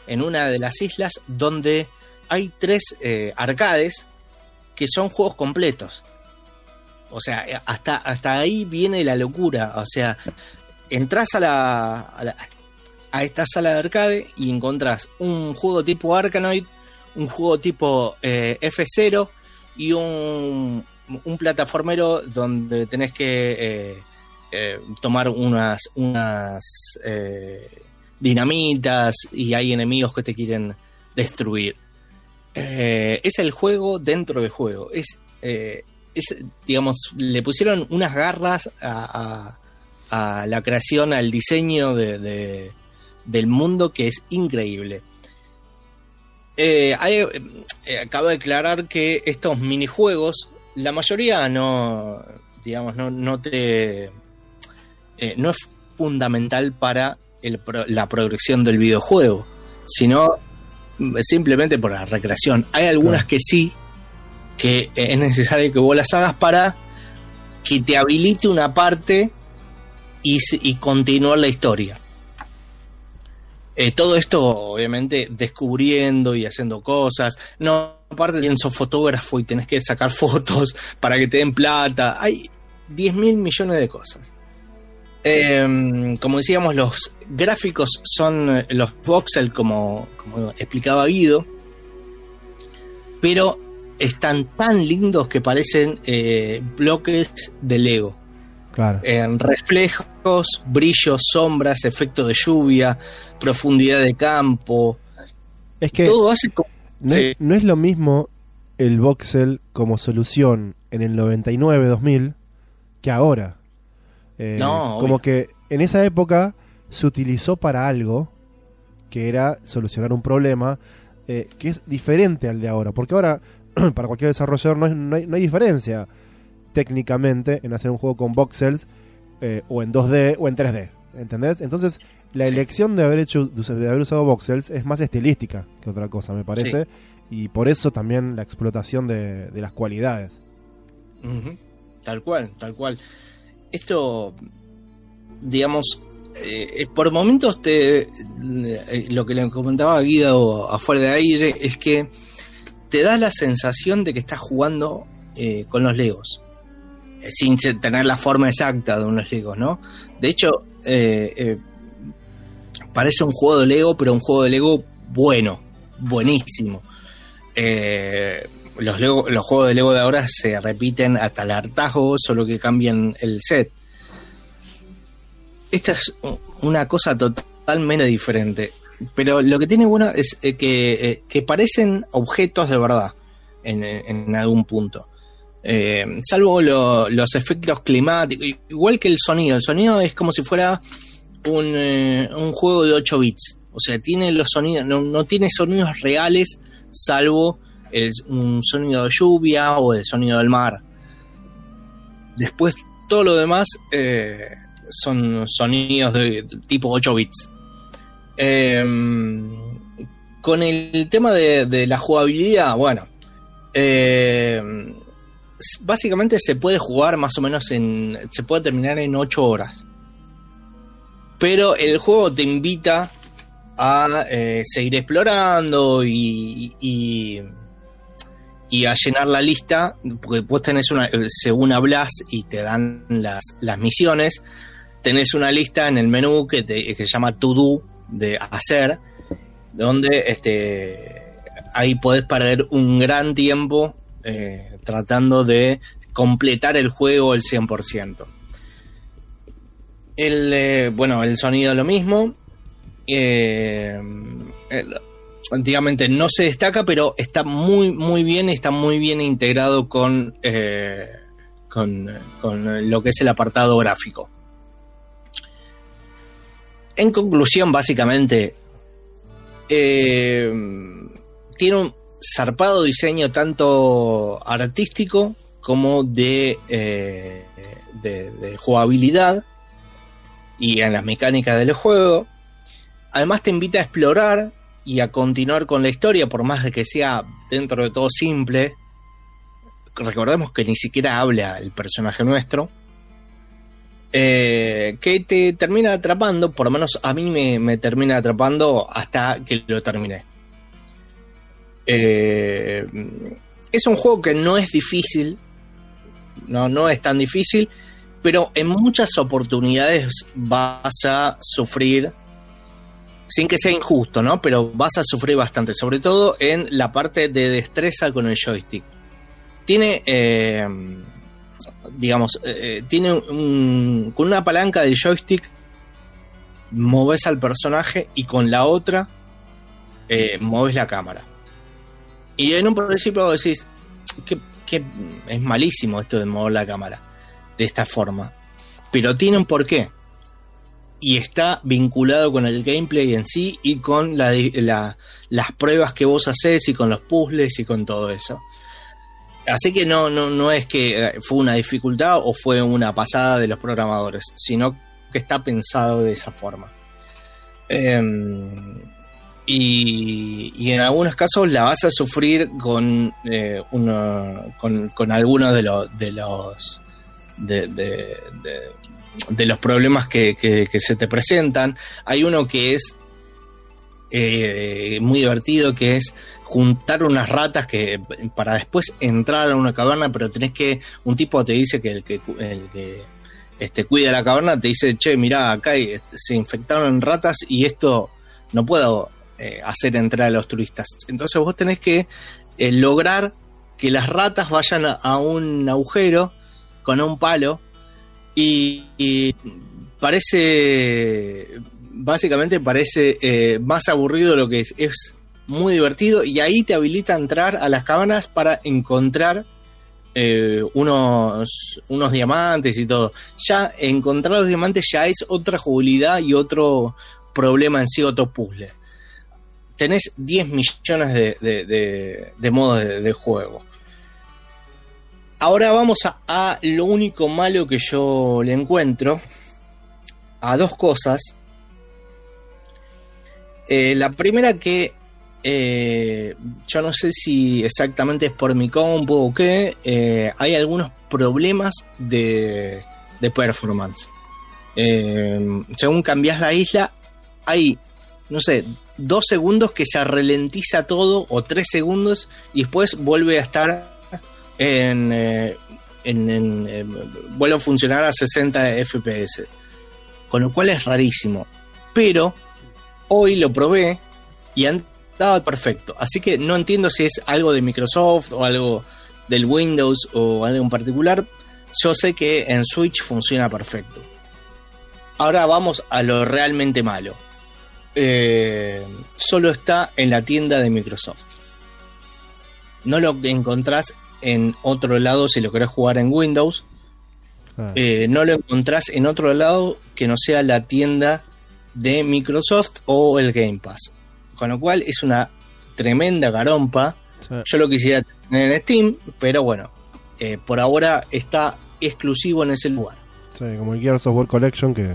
en una de las islas donde hay tres arcades que son juegos completos. O sea, hasta, hasta ahí viene la locura. O sea, entras a la, a esta sala de arcade y encontrás un juego tipo Arkanoid, un juego tipo eh, F0 y un, un plataformero donde tenés que eh, eh, tomar unas, unas dinamitas y hay enemigos que te quieren destruir. Es el juego dentro del juego. Es, es, digamos, le pusieron unas garras a- a la creación, al diseño de, de- del mundo que es increíble. Eh, hay, eh, acabo de aclarar que estos minijuegos, la mayoría no, digamos, no, no te, eh, no es fundamental para el la progresión del videojuego, sino mm, simplemente por la recreación. Hay algunas que sí, que es necesario que vos las hagas para que te habilite una parte y, y continuar la historia. Eh, todo esto, obviamente, descubriendo y haciendo cosas. No, aparte, bien sos fotógrafo y tenés que sacar fotos para que te den plata. Hay 10 mil millones de cosas. Eh, como decíamos, los gráficos son eh, los voxel, como, como explicaba Guido, pero están tan lindos que parecen eh, bloques de Lego. Claro. En reflejos, brillos, sombras, efecto de lluvia, profundidad de campo. es que todo hace como. no, sí. es, no es lo mismo el voxel como solución en el 99-2000 que ahora. Eh, No, como obvio. que en esa época se utilizó para algo que era solucionar un problema eh, que es diferente al de ahora. Porque ahora, para cualquier desarrollador, no, es- no hay, no hay diferencia técnicamente en hacer un juego con voxels eh, o en 2D o en 3D. ¿Entendés? Entonces, la elección de haber hecho de haber usado voxels es más estilística que otra cosa, me parece. Y por eso también la explotación de, de las cualidades. Tal cual, tal cual. Esto, digamos, eh, por momentos te, eh, lo que le comentaba a Guido afuera de aire es que te da la sensación de que estás jugando eh, con los Legos, eh, sin se- tener la forma exacta de unos Legos, ¿no? De hecho, eh, eh, parece un juego de Lego, pero un juego de Lego bueno, buenísimo. Eh, los, Lego- los juegos de Lego de ahora se repiten hasta el hartazgo, solo que cambian el set. Esta es una cosa totalmente diferente. Pero lo que tiene bueno es eh, que, eh, que parecen objetos de verdad en, en algún punto. Eh, salvo lo- los efectos climáticos, igual que el sonido. El sonido es como si fuera un, eh, juego de 8 bits. O sea, tiene los sonidos, no, no tiene sonidos reales, salvo el- un sonido de lluvia o el sonido del mar. Después, todo lo demás eh, son sonidos de tipo 8 bits. Con el tema de, de la jugabilidad, bueno, eh, básicamente se puede jugar más o menos en. se puede terminar en 8 horas. Pero el juego te invita a eh, seguir explorando y, y, a llenar la lista, porque vos tenés una, según hablas y te dan las, las misiones, tenés una lista en el menú que, te, que se llama To Do, de hacer, donde este, ahí podés perder un gran tiempo eh, tratando de completar el juego al 100%. El, eh, bueno, el sonido lo mismo. Eh, antiguamente no se destaca, pero está muy, muy bien, está muy bien integrado con, eh, con, con lo que es el apartado gráfico. En conclusión, básicamente, eh, tiene un zarpado diseño tanto artístico como de, eh, de jugabilidad y en las mecánicas del juego. Además te invita a explorar y a continuar con la historia, por más de que sea dentro de todo simple. Recordemos que ni siquiera habla el personaje nuestro. Eh, que te termina atrapando, por lo menos a mí me, me termina atrapando hasta que lo terminé. Eh, es un juego que no es difícil, no, no es tan difícil, pero en muchas oportunidades vas a sufrir, sin que sea injusto, ¿no? Pero vas a sufrir bastante, sobre todo en la parte de destreza con el joystick. Tiene, eh, digamos, eh, tiene un, con una palanca de joystick, moves al personaje y con la otra eh, moves la cámara. Y en un principio decís que, es malísimo esto de mover la cámara de esta forma. Pero tiene un porqué. Y está vinculado con el gameplay en sí y con la, la- las pruebas que vos haces y con los puzzles y con todo eso. Así que no, no, no es que eh, fue una dificultad o fue una pasada de los programadores, sino que está pensado de esa forma. Em, y, en algunos casos la vas a sufrir con, eh, uno- con, algunos de, los de los de, de- de- los problemas que, que- se te presentan. Hay uno que es eh, muy divertido, que es juntar unas ratas que para después entrar a una caverna, pero tenés que, un tipo te dice que el que, el que este, cuida la caverna te dice, che, mirá, acá este, se infectaron ratas y esto no puedo eh, hacer entrar a los turistas. Entonces vos tenés que eh, lograr que las ratas vayan a, un agujero con un palo y, parece, básicamente parece eh, más aburrido lo que es. Es muy divertido y ahí te habilita a entrar a las cabanas para encontrar unos, unos diamantes y todo. Ya encontrar los diamantes ya es otra jugabilidad y otro problema en sí, otro puzzle. Tenés 10 millones de, de- de- modos de, juego. Ahora vamos a, lo único malo que yo le encuentro. A dos cosas. Eh, la primera que eh, yo no sé si exactamente es por mi compu o qué. eh, hay algunos problemas de, performance. Según cambias la isla, hay, no sé, dos segundos que se ralentiza todo o tres segundos y después vuelve a estar en, eh, en- eh, vuelve a funcionar a 60 FPS. Con lo cual es rarísimo. Pero hoy lo probé y andaba perfecto. Así que no entiendo si es algo de Microsoft o algo del Windows o algo en particular. Yo sé que en Switch funciona perfecto. Ahora vamos a lo realmente malo. Eh, solo está en la tienda de Microsoft. No lo encontrás en otro lado si lo querés jugar en Windows. Ah, Eh, no lo encontrás en otro lado que no sea la tienda de Microsoft o el Game Pass. Con lo cual es una tremenda garompa. sí. Yo lo quisiera tener en Steam, pero bueno, eh, por ahora está exclusivo en ese lugar. Sí, como el Gears of War Collection que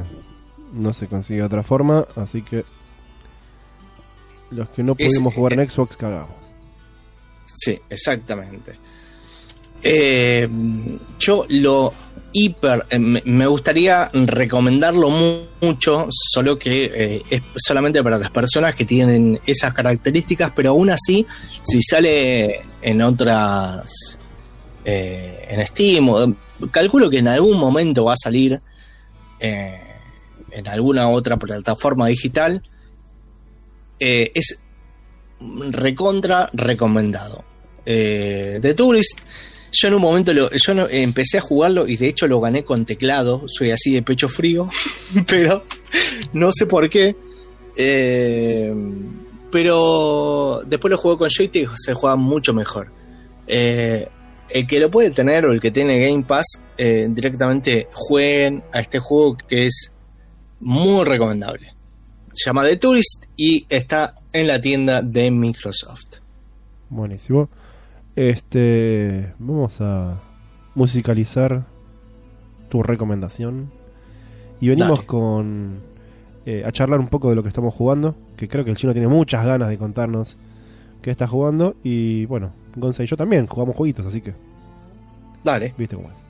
no se consigue de otra forma, así que los que no Es- pudimos jugar en Xbox cagamos. Sí, exactamente. Eh, yo lo hiper. eh, me gustaría recomendarlo mu- mucho, solo que eh, es solamente para las personas que tienen esas características, pero aún así, si sale en otras. eh, en Steam, calculo que en algún momento va a salir eh, en alguna otra plataforma digital. Eh, es recontra recomendado. Eh, The Tourist, yo en un momento yo empecé a jugarlo y de hecho lo gané con teclado, soy así de pecho frío, pero no sé por qué. Eh, pero después lo jugué con joystick se juega mucho mejor. Eh, el que lo puede tener o el que tiene Game Pass, directamente jueguen a este juego que es muy recomendable. Se llama The Tourist y está en la tienda de Microsoft. Buenísimo. Este, vamos a musicalizar tu recomendación. Y venimos Dale. con eh, a charlar un poco de lo que estamos jugando, que creo que el chino tiene muchas ganas de contarnos qué está jugando y bueno, Gonza y yo también jugamos jueguitos, así que Dale. viste cómo es.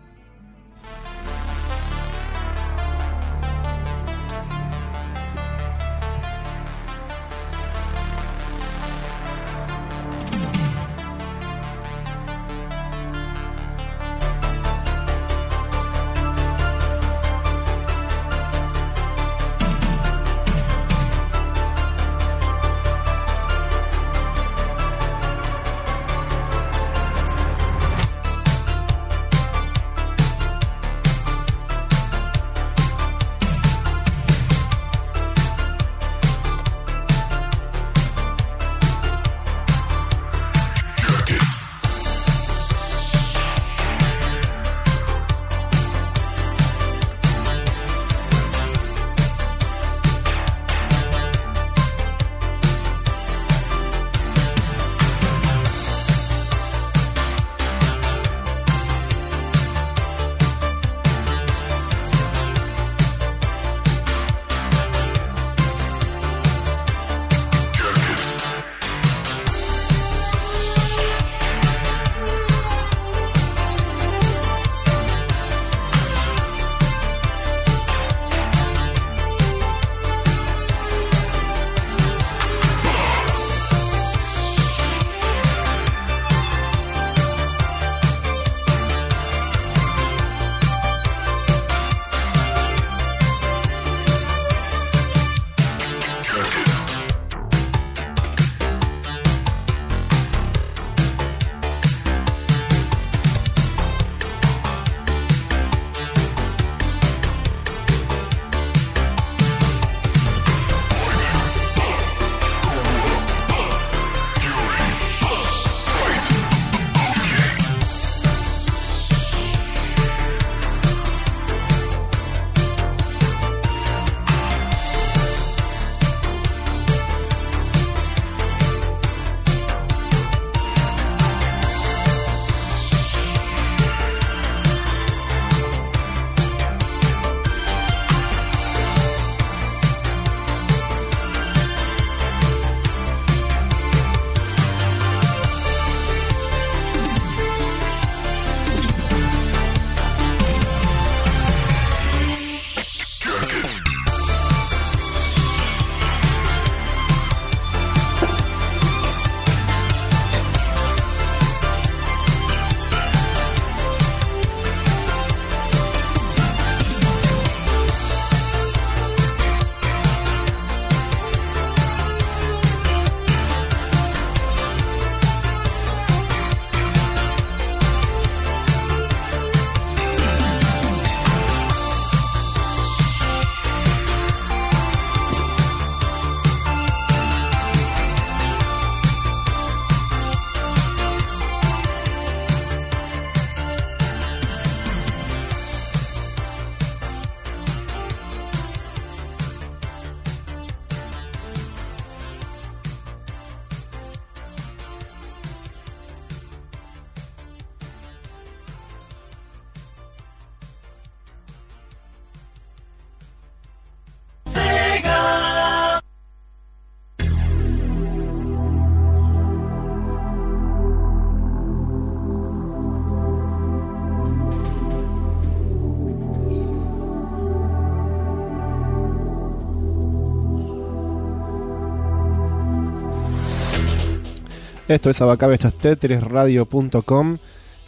Esto es Abacabe, esto es tetrisradio.com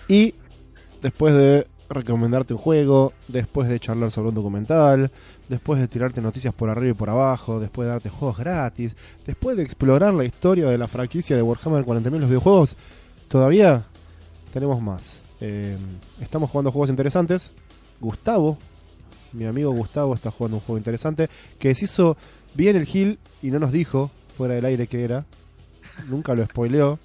y después de recomendarte un juego, después de charlar sobre un documental, después de tirarte noticias por arriba y por abajo, después de darte juegos gratis, después de explorar la historia de la franquicia de Warhammer 40.000 los videojuegos, todavía tenemos más. Eh, estamos jugando juegos interesantes. Gustavo, mi amigo Gustavo, está jugando un juego interesante que se hizo bien el Gil y no nos dijo fuera del aire qué era. Nunca lo spoileó.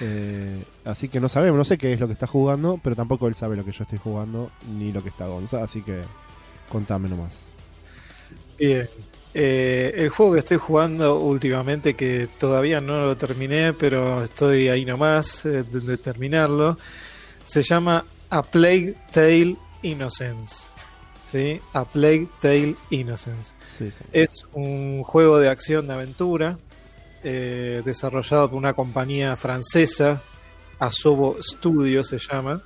Eh, así que no sabemos, no sé qué es lo que está jugando, pero tampoco él sabe lo que yo estoy jugando ni lo que está Gonza, así que contame nomás. Bien. Eh, el juego que estoy jugando últimamente, que todavía no lo terminé, pero estoy ahí nomás eh, de, de terminarlo, se llama A Plague Tale Innocence. ¿Sí? A Plague Tale Innocence. Sí, sí. Es un juego de acción de aventura eh, desarrollado por una compañía francesa, Asobo Studio se llama,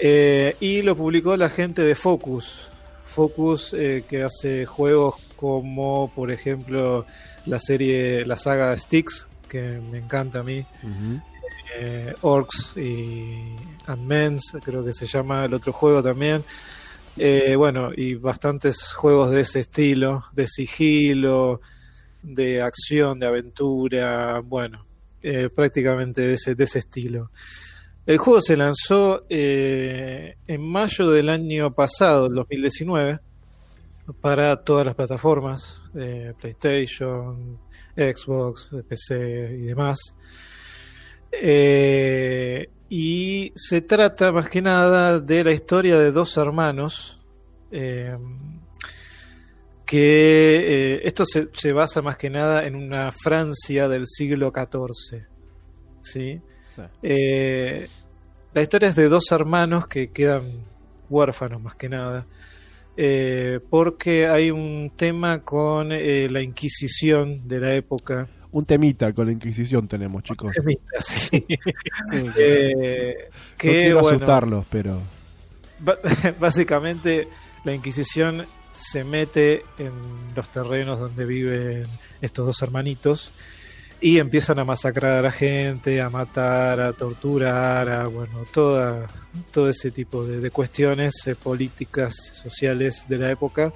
Eh, y lo publicó la gente de Focus. Focus eh, que hace juegos como, por ejemplo, la serie, la saga Styx, que me encanta a mí, Orcs y and Men's, creo que se llama el otro juego también. Bueno, y bastantes juegos de ese estilo, de sigilo, de acción, de aventura, bueno, eh, prácticamente de ese, de ese estilo. El juego se lanzó eh, en mayo del año pasado, el 2019, para todas las plataformas, eh, PlayStation, Xbox, PC y demás. Y se trata más que nada de la historia de dos hermanos. Que eh, esto se, se basa más que nada en una Francia del siglo XIV. ¿sí? Sí. Eh, la historia es de dos hermanos que quedan huérfanos más que nada. eh, porque hay un tema con la Inquisición de la época. Un temita con la Inquisición tenemos, chicos. Sí. Sí, sí. Eh, no que, quiero bueno, asustarlos, pero Básicamente, la Inquisición se mete en los terrenos donde viven estos dos hermanitos y empiezan a masacrar a la gente, a matar, a torturar, a bueno, todo ese tipo de, cuestiones eh, políticas, sociales de la época.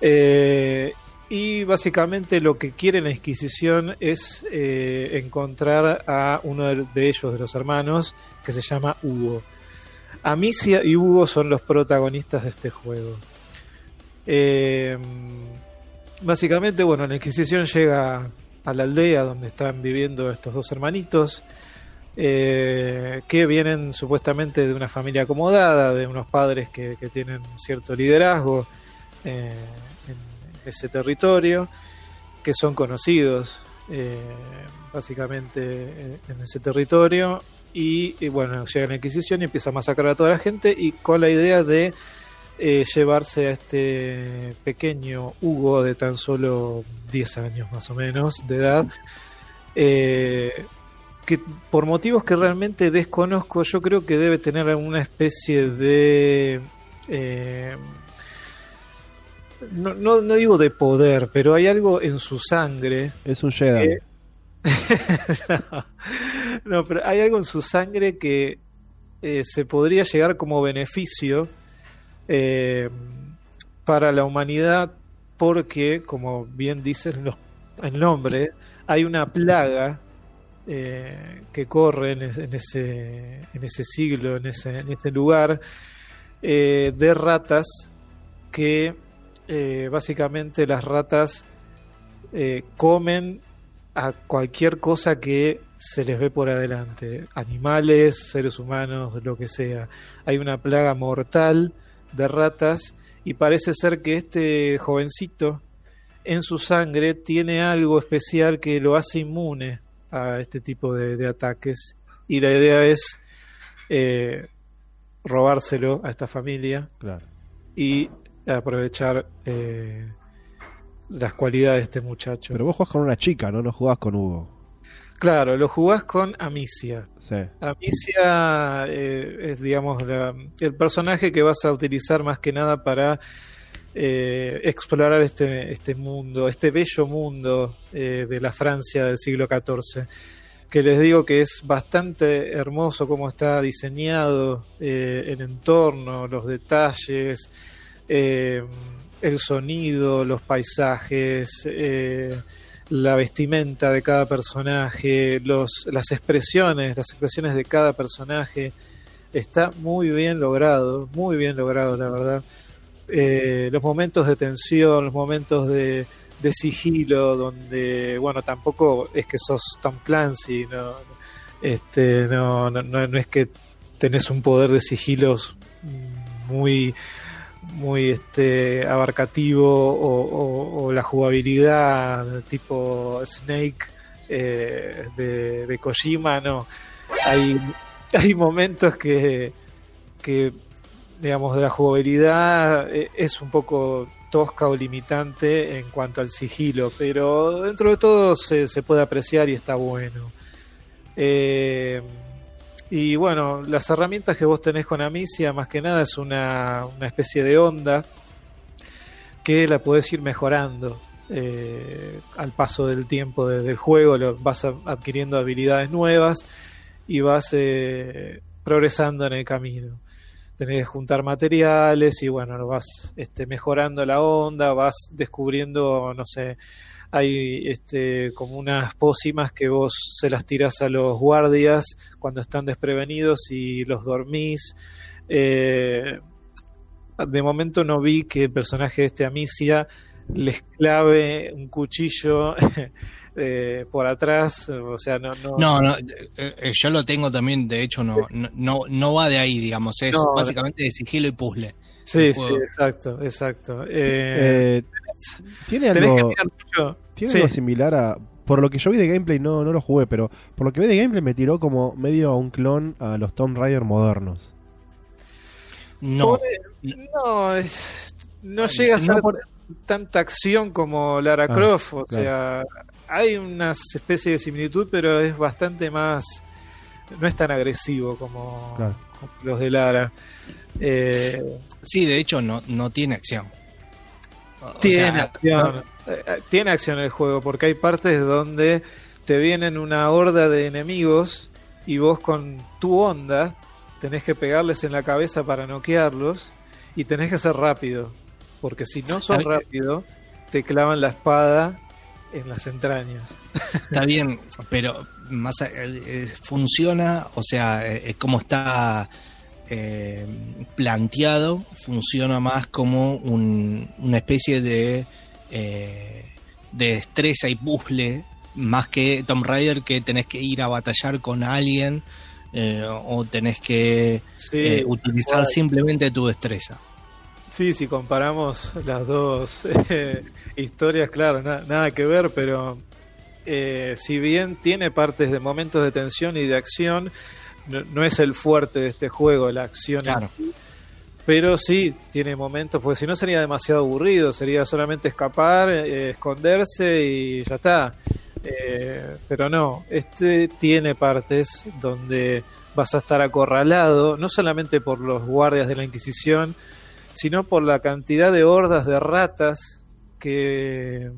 Eh, y básicamente lo que quiere la Inquisición es eh, encontrar a uno de ellos, de los hermanos, que se llama Hugo. Amicia y Hugo son los protagonistas de este juego. Eh, básicamente, bueno, la Inquisición llega a la aldea donde están viviendo estos dos hermanitos, eh, que vienen supuestamente de una familia acomodada, de unos padres que, tienen cierto liderazgo eh, en ese territorio, que son conocidos básicamente en ese territorio. Y, y bueno, llega la Inquisición y empieza a masacrar a toda la gente y con la idea de eh, llevarse a este pequeño Hugo de tan solo 10 años más o menos de edad, eh, que por motivos que realmente desconozco, yo creo que debe tener alguna especie de... eh, no, no, no digo de poder, pero hay algo en su sangre es un Jedi. Eh, no, pero hay algo en su sangre que eh, se podría llegar como beneficio eh, para la humanidad porque, como bien dice el no- el nombre, hay una plaga eh, que corre en, es- en ese, siglo, en ese, lugar, eh, de ratas que básicamente las ratas comen a cualquier cosa que se les ve por adelante, animales, seres humanos, lo que sea. Hay una plaga mortal de ratas y parece ser que este jovencito en su sangre tiene algo especial que lo hace inmune a este tipo de, de ataques y la idea es eh, robárselo a esta familia Claro. y aprovechar eh, las cualidades de este muchacho. Pero vos jugás con una chica, ¿no? No jugás con Hugo. Claro, lo jugás con Amicia. Sí. Amicia eh, es, digamos, la- el personaje que vas a utilizar más que nada para eh, explorar este, este mundo, este bello mundo eh, de la Francia del siglo XIV. que les digo que es bastante hermoso cómo está diseñado eh, el entorno, los detalles, eh, el sonido, los paisajes, la vestimenta de cada personaje, los, las expresiones, las expresiones de cada personaje. Está muy bien logrado, muy bien logrado, la verdad. Eh, los momentos de tensión, los momentos de, de sigilo, donde, bueno, tampoco es que sos Tom Clancy, no, este, no, no, no, no es que tenés un poder de sigilos muy, muy este, abarcativo o, la jugabilidad tipo Snake eh, de, de Kojima, no. Hay, hay momentos que, que, digamos, de la jugabilidad eh, es un poco tosca o limitante en cuanto al sigilo, pero dentro de todo se, se puede apreciar y está bueno. Eh, y bueno, las herramientas que vos tenés con Amicia, más que nada, es una, una especie de onda que la podés ir mejorando eh, al paso del tiempo de- del juego, lo, vas adquiriendo habilidades nuevas y vas eh, progresando en el camino. Tenés que juntar materiales y bueno, vas este, mejorando la onda, vas descubriendo, no sé, hay este, como unas pócimas que vos se las tirás a los guardias cuando están desprevenidos y los dormís. Eh, de momento no vi que el personaje de este Amicia les clave un cuchillo eh, por atrás, o sea, no, no, No, no, eh, yo lo tengo también, de hecho no, no, no, no va de ahí, digamos, es No, básicamente de sigilo y puzzle. sí, sí, exacto, exacto. Eh, Eh, ¿Tiene que algo, mucho. tiene Sí. algo similar a... Por lo que yo vi de gameplay, no, no lo jugué, pero por lo que vi de gameplay me tiró como medio a un clon a los Tomb Raider modernos. No, No, es- no llega a no ser por- tanta acción como Lara Ah, Croft. O claro. sea, hay unas especies de similitud, pero es bastante más. No es tan agresivo como, Claro. como los de Lara. Eh, sí, de hecho no, no tiene acción. O tiene sea, acción. Eh, eh, Tiene acción el juego, porque hay partes donde te vienen una horda de enemigos y vos con tu onda tenés que pegarles en la cabeza para noquearlos y tenés que ser rápido. Porque si no sos rápido, te clavan la espada en las entrañas. Está bien, pero más eh, funciona, o sea, eh, como está eh, planteado, funciona más como un- una especie de, eh, de destreza y puzzle, más que Tomb Raider que tenés que ir a batallar con alguien eh, o tenés que Sí, utilizar igual. simplemente tu destreza. Sí, si comparamos las dos historias, claro, na- nada que ver, pero si bien tiene partes de momentos de tensión y de acción, no, no es el fuerte de este juego, la acción. Claro. Pero sí, tiene momentos, porque si no sería demasiado aburrido, sería solamente escapar, eh, esconderse y ya está. Eh, pero no, este tiene partes donde vas a estar acorralado, no solamente por los guardias de la Inquisición, sino por la cantidad de hordas de ratas que,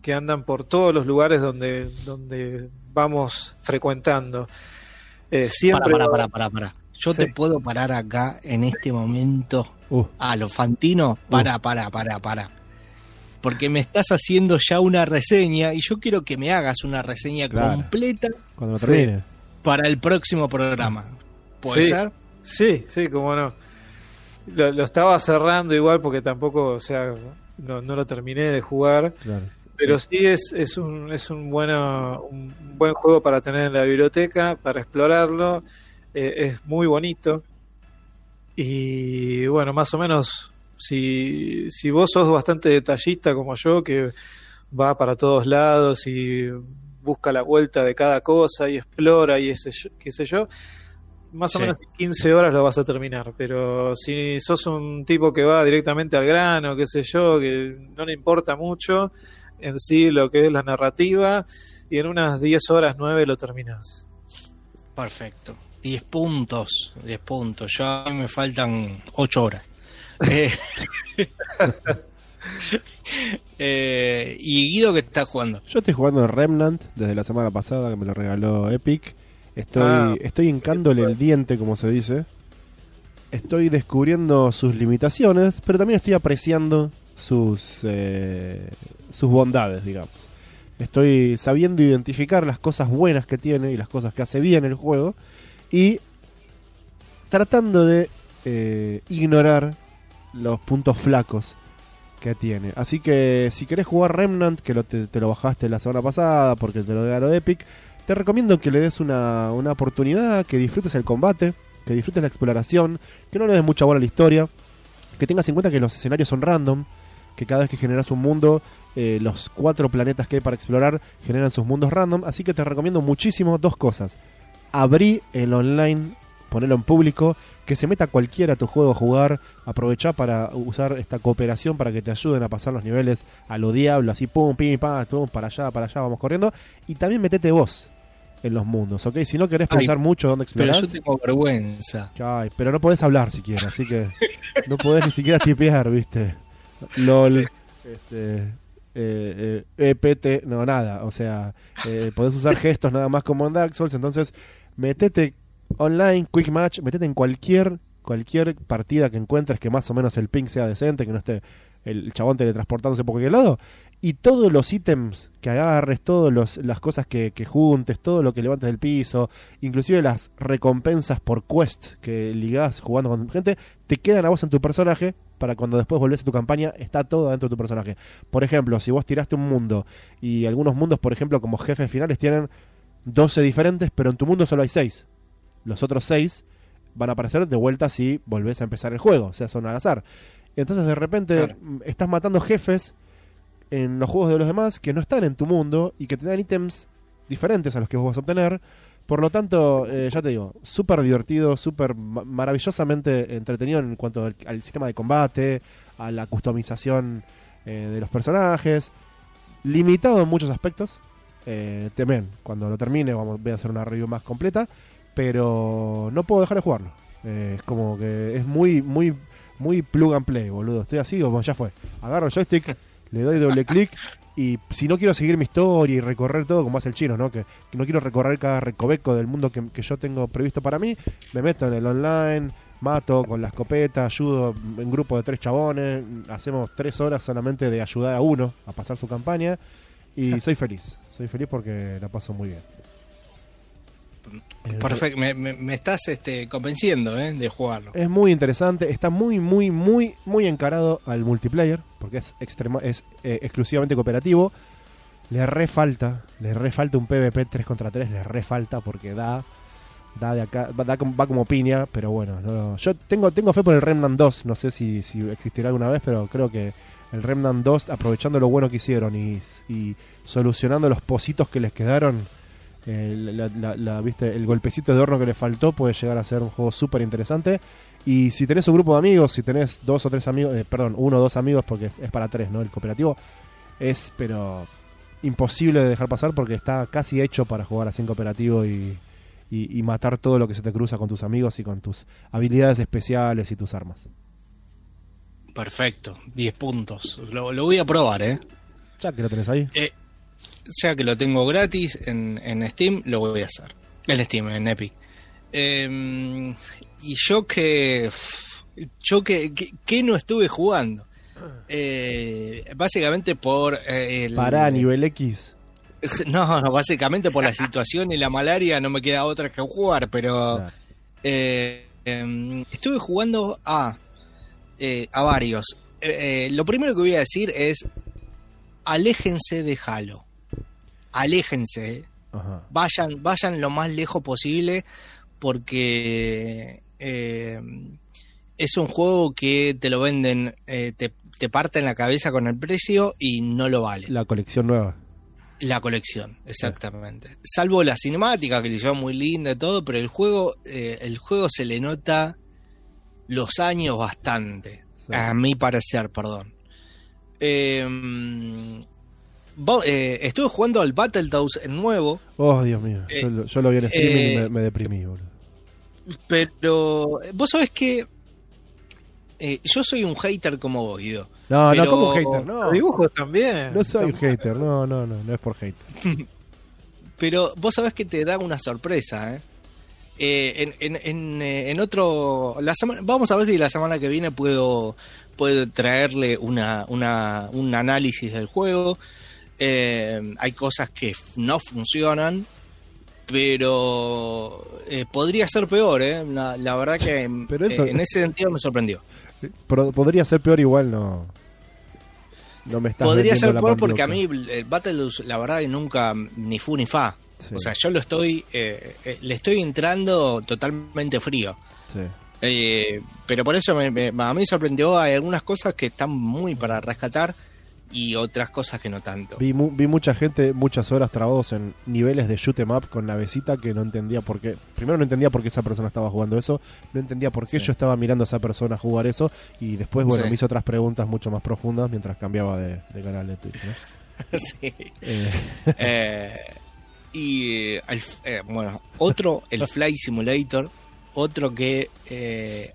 que andan por todos los lugares donde, donde vamos frecuentando. Eh, siempre Para, para, para, para, para. Yo Sí. te puedo parar acá en este momento Uh, a lo Fantino, para, para, para, para. Porque me estás haciendo ya una reseña y yo quiero que me hagas una reseña Claro. completa cuando termine. para el próximo programa. ¿Puede Sí. ser? Sí, sí, cómo no. Lo, lo estaba cerrando igual porque tampoco, o sea, no, no lo terminé de jugar. Claro. Pero sí, es, es un, es un, bueno, un buen juego para tener en la biblioteca, para explorarlo. Eh, es muy bonito. Y bueno, más o menos, si, si vos sos bastante detallista como yo, que va para todos lados y busca la vuelta de cada cosa y explora y ese, qué sé yo, más o Sí. menos en 15 horas lo vas a terminar. Pero si sos un tipo que va directamente al grano, qué sé yo, que no le importa mucho en sí lo que es la narrativa, y en unas 10 horas, 9 lo terminás. Perfecto. 10 puntos, 10 puntos. Ya a mí me faltan 8 horas. Eh, Eh, y Guido que está jugando. Yo estoy jugando Remnant desde la semana pasada que me lo regaló Epic. Estoy, Ah. estoy hincándole el diente, como se dice. Estoy descubriendo sus limitaciones, pero también estoy apreciando sus, eh, sus bondades, digamos. Estoy sabiendo identificar las cosas buenas que tiene y las cosas que hace bien el juego. Y tratando de eh, ignorar los puntos flacos que tiene. Así que si querés jugar Remnant, que te lo bajaste la semana pasada porque te lo regaló Epic, te recomiendo que le des una, una oportunidad, que disfrutes el combate, que disfrutes la exploración, que no le des mucha bola a la historia, que tengas en cuenta que los escenarios son random, que cada vez que generas un mundo, eh, los cuatro planetas que hay para explorar generan sus mundos random, así que te recomiendo muchísimo dos cosas. Abrí el online, ponerlo en público, que se meta cualquiera a tu juego a jugar, aprovechá para usar esta cooperación para que te ayuden a pasar los niveles a lo diablo, así pum, pim, pam, pum, para allá, para allá, vamos corriendo, y también metete vos en los mundos, ¿ok? Si no querés Ay, pensar mucho dónde Pero explorar, yo tengo vergüenza. Ay, pero no podés hablar siquiera, así que no podés ni siquiera tipear, ¿viste? LOL, este, eh, eh, EPT, no, nada. O sea, eh, podés usar gestos nada más como en Dark Souls. Entonces, metete online, quick match, metete en cualquier, cualquier partida que encuentres que más o menos el ping sea decente, que no esté el chabón teletransportándose por cualquier lado. Y todos los ítems que agarres, todas las cosas que, que juntes, todo lo que levantes del piso, inclusive las recompensas por quests que ligás jugando con gente, te quedan a vos en tu personaje para cuando después volvés a tu campaña, está todo dentro de tu personaje. Por ejemplo, si vos tiraste un mundo y algunos mundos, por ejemplo, como jefes finales, tienen 12 diferentes, pero en tu mundo solo hay 6. Los otros 6 van a aparecer de vuelta si volvés a empezar el juego, o sea, son al azar. Entonces de repente Claro. estás matando jefes en los juegos de los demás que no están en tu mundo y que te dan ítems diferentes a los que vos vas a obtener. Por lo tanto, eh, ya te digo, súper divertido, súper ma- maravillosamente entretenido en cuanto al, sistema de combate, a la customización eh, de los personajes, limitado en muchos aspectos. Eh, temen, cuando lo termine vamos, voy a hacer una review más completa, pero no puedo dejar de jugarlo. Eh, es como que es muy, muy, muy plug and play, boludo. Estoy así, como ya fue. Agarro el joystick, le doy doble clic y si no quiero seguir mi historia y recorrer todo como hace el chino, ¿no? Que, que no quiero recorrer cada recoveco del mundo que, que yo tengo previsto para mí, me meto en el online, mato con la escopeta, ayudo en grupo de tres chabones, hacemos tres horas solamente de ayudar a uno a pasar su campaña y soy feliz. Soy feliz porque la paso muy bien. Perfecto, me, me- me estás este, convenciendo ¿eh? de jugarlo. Es muy interesante, está muy, muy, muy, muy encarado al multiplayer, porque es, extrema, es eh, exclusivamente cooperativo. Le re falta, le re falta un PvP 3 contra 3, le re falta porque da, da de acá, va, da como- va como piña, pero bueno, no- yo tengo, tengo fe por el Remnant 2, no sé si, si existirá alguna vez, pero creo que el Remnant 2, aprovechando lo bueno que hicieron y, y solucionando los positos que les quedaron, la- la- la- ¿viste? el golpecito de horno que le faltó puede llegar a ser un juego súper interesante. Y si tenés un grupo de amigos, si tenés dos o tres amigos, eh, perdón, uno o dos amigos, porque es, es para tres, ¿no? El cooperativo es, pero imposible de dejar pasar porque está casi hecho para jugar así en cooperativo y, y- y matar todo lo que se te cruza con tus amigos y con tus habilidades especiales y tus armas. Perfecto, 10 puntos. Lo, lo voy a probar, ¿eh? Ya que lo tenés ahí. Eh, Ya que lo tengo gratis en, en Steam, lo voy a hacer. En Steam, en Epic. Eh, y yo que. Yo que, que, que no estuve jugando. Eh, básicamente por eh, el. Para nivel X. No, no, básicamente por la situación y la malaria no me queda otra que jugar, pero Claro. eh, em, estuve jugando a, a varios. Lo primero que voy a decir es, aléjense de Halo. Aléjense. eh. Ajá. Vayan, vayan lo más lejos posible porque eh, es un juego que te lo venden, eh, te, te parten la cabeza con el precio y no lo vale. La colección nueva. La colección, exactamente. Salvo la cinemática que le lleva muy linda y todo, pero el juego, eh, el juego se le nota los años bastante. Sí. A mi parecer, perdón. Eh, eh, estuve jugando al Battletoads en nuevo, Oh, Dios mío. Eh, yo, lo- yo lo vi en streaming y eh, me, me deprimí, boludo. pero vos sabés que eh, yo soy un hater como vos, Guido. No, Pero- no, como hater, no. Dibujos también. No soy un hater, no, no, no, no es por hater. Pero vos sabés que te da una sorpresa, ¿eh? Eh, en, en, en, eh, en otro. La semana, vamos a ver si la semana que viene puedo, puedo traerle una, una, un análisis del juego. Eh, hay cosas que no funcionan, pero eh, podría ser peor, ¿eh? La, la verdad que Pero eso- eh, en ese sentido me sorprendió. Pero podría ser peor igual, no. No me estás Podría ser peor porque a mí el Battletoads, la verdad, que nunca ni fu ni fa. Sí. O sea, yo lo estoy, le estoy entrando totalmente frío. Sí. Pero por eso me, me- a mí me sorprendió. Hay algunas cosas que están muy para rescatar y otras cosas que no tanto. Vi, mu- vi mucha gente, muchas horas trabados en niveles de shoot 'em up con navecita que no entendía por qué. Primero no entendía por qué esa persona estaba jugando eso, no entendía por qué Sí. yo estaba mirando a esa persona jugar eso y después, bueno, Sí. me hizo otras preguntas mucho más profundas mientras cambiaba de, de canal de Twitch. ¿no? Sí. Eh, Eh, y eh, el eh, bueno, otro, el Flight Simulator, otro que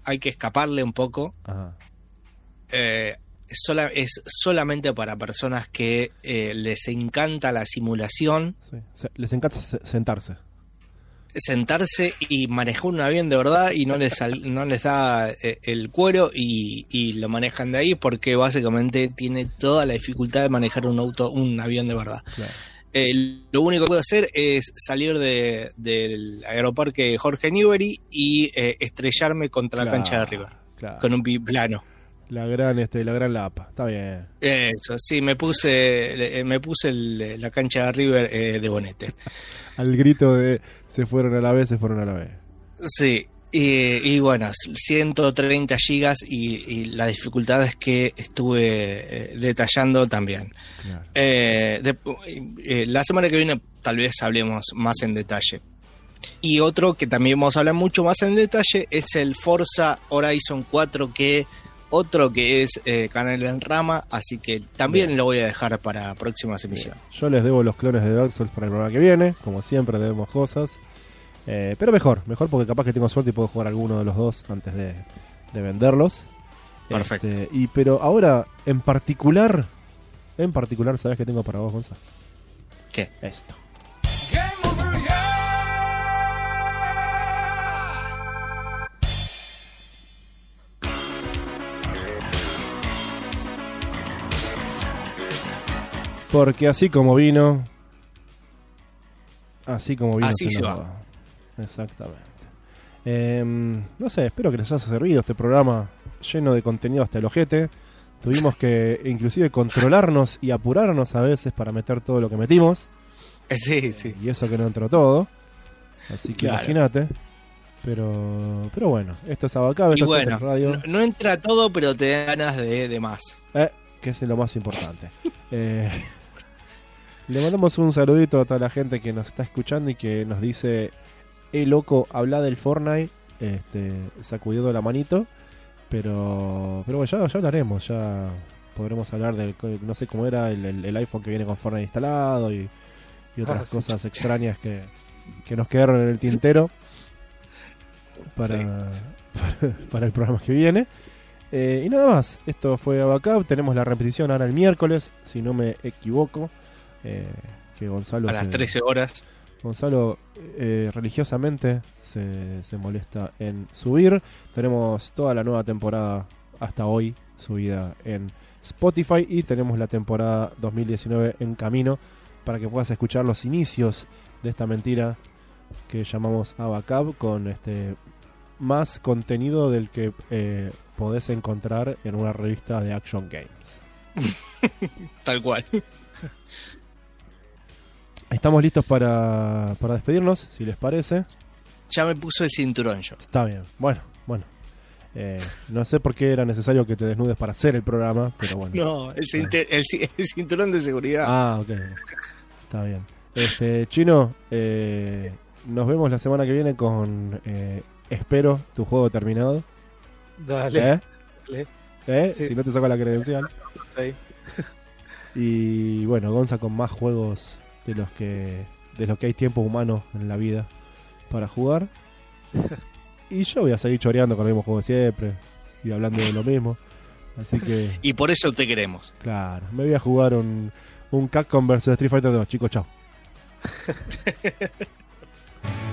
hay que escaparle un poco. ajá. Sola- es solamente para personas que eh, les encanta la simulación, Sí. Les encanta se- sentarse. sentarse y manejar un avión de verdad y no les, no les da eh, el cuero y, y lo manejan de ahí porque básicamente tiene toda la dificultad de manejar un auto, un avión de verdad. Claro. Eh, lo único que puedo hacer es salir de- del aeroparque Jorge Newbery y eh, estrellarme contra la cancha de River claro. con un biplano. La gran, este, la gran lapa. Está bien. Eso, sí, me puse, eh, me puse el- la cancha de River eh, de bonete. Al grito de se fueron a la vez, se fueron a la vez. Sí, y, y bueno, 130 gigas y, y las dificultades que estuve eh, detallando también. Claro. Eh, de- eh, la semana que viene tal vez hablemos más en detalle. Y otro que también vamos a hablar mucho más en detalle es el Forza Horizon 4 que otro que es eh, canal en rama, así que también Bien. lo voy a dejar para próximas emisiones. Yo les debo los clones de Dark Souls para el programa que viene. Como siempre, debemos cosas. Eh, pero mejor, mejor porque capaz que tengo suerte y puedo jugar alguno de los dos antes de, de venderlos. Perfecto. Este, y pero ahora, en particular, en particular, ¿sabes qué tengo para vos, Gonzalo? ¿Qué? Esto. Porque así como vino, así como vino, Así se nos va. Exactamente. Em, no sé, espero que les haya servido este programa lleno de contenido hasta el ojete. Tuvimos que inclusive controlarnos y apurarnos a veces para meter todo lo que metimos. Eh, Sí, sí. Y eso que no entró todo. Así que Claro. imagínate. Pero, pero bueno, esto es Abacab, Y esto bueno, es Radio. no, no entra todo, pero te da ganas de, de más. Eh, que es lo más importante. Eh, le mandamos un saludito a toda la gente que nos está escuchando y que nos dice, eh loco, habla del Fortnite, este, sacudiendo la manito. Pero, pero bueno, ya, ya hablaremos, ya podremos hablar del, no sé cómo era, el, el- el iPhone que viene con Fortnite instalado y, y otras Ah, sí. cosas extrañas que, que nos quedaron en el tintero para, Sí. para, para el programa que viene. Eh, y nada más, esto fue Abacab, tenemos la repetición ahora el miércoles, si no me equivoco, eh, que Gonzalo, A las se- 13 horas. Gonzalo eh, religiosamente se, se molesta en subir. Tenemos toda la nueva temporada hasta hoy subida en Spotify y tenemos la temporada 2019 en camino para que puedas escuchar los inicios de esta mentira que llamamos Abacab con este más contenido del que eh, podés encontrar en una revista de Action Games. Tal cual. Estamos listos para, para despedirnos, si les parece. Ya me puso el cinturón yo. Está bien, bueno, bueno. Eh, no sé por qué era necesario que te desnudes para hacer el programa, pero bueno. No, el, el cinturón de seguridad. Ah, ok. Está bien. Este, Chino, eh, nos vemos la semana que viene con, eh, espero, tu juego terminado. Dale. ¿Eh? dale. ¿Eh? Sí. Si no te saco la credencial. Sí. Y bueno, Gonza con más juegos de los que de los que hay tiempo humano en la vida para jugar. Y yo voy a seguir choreando con el mismo juego de siempre. y hablando de lo mismo. Así que, Y por eso te queremos. claro, me voy a jugar un, un Capcom versus Street Fighter 2. Chicos, chao.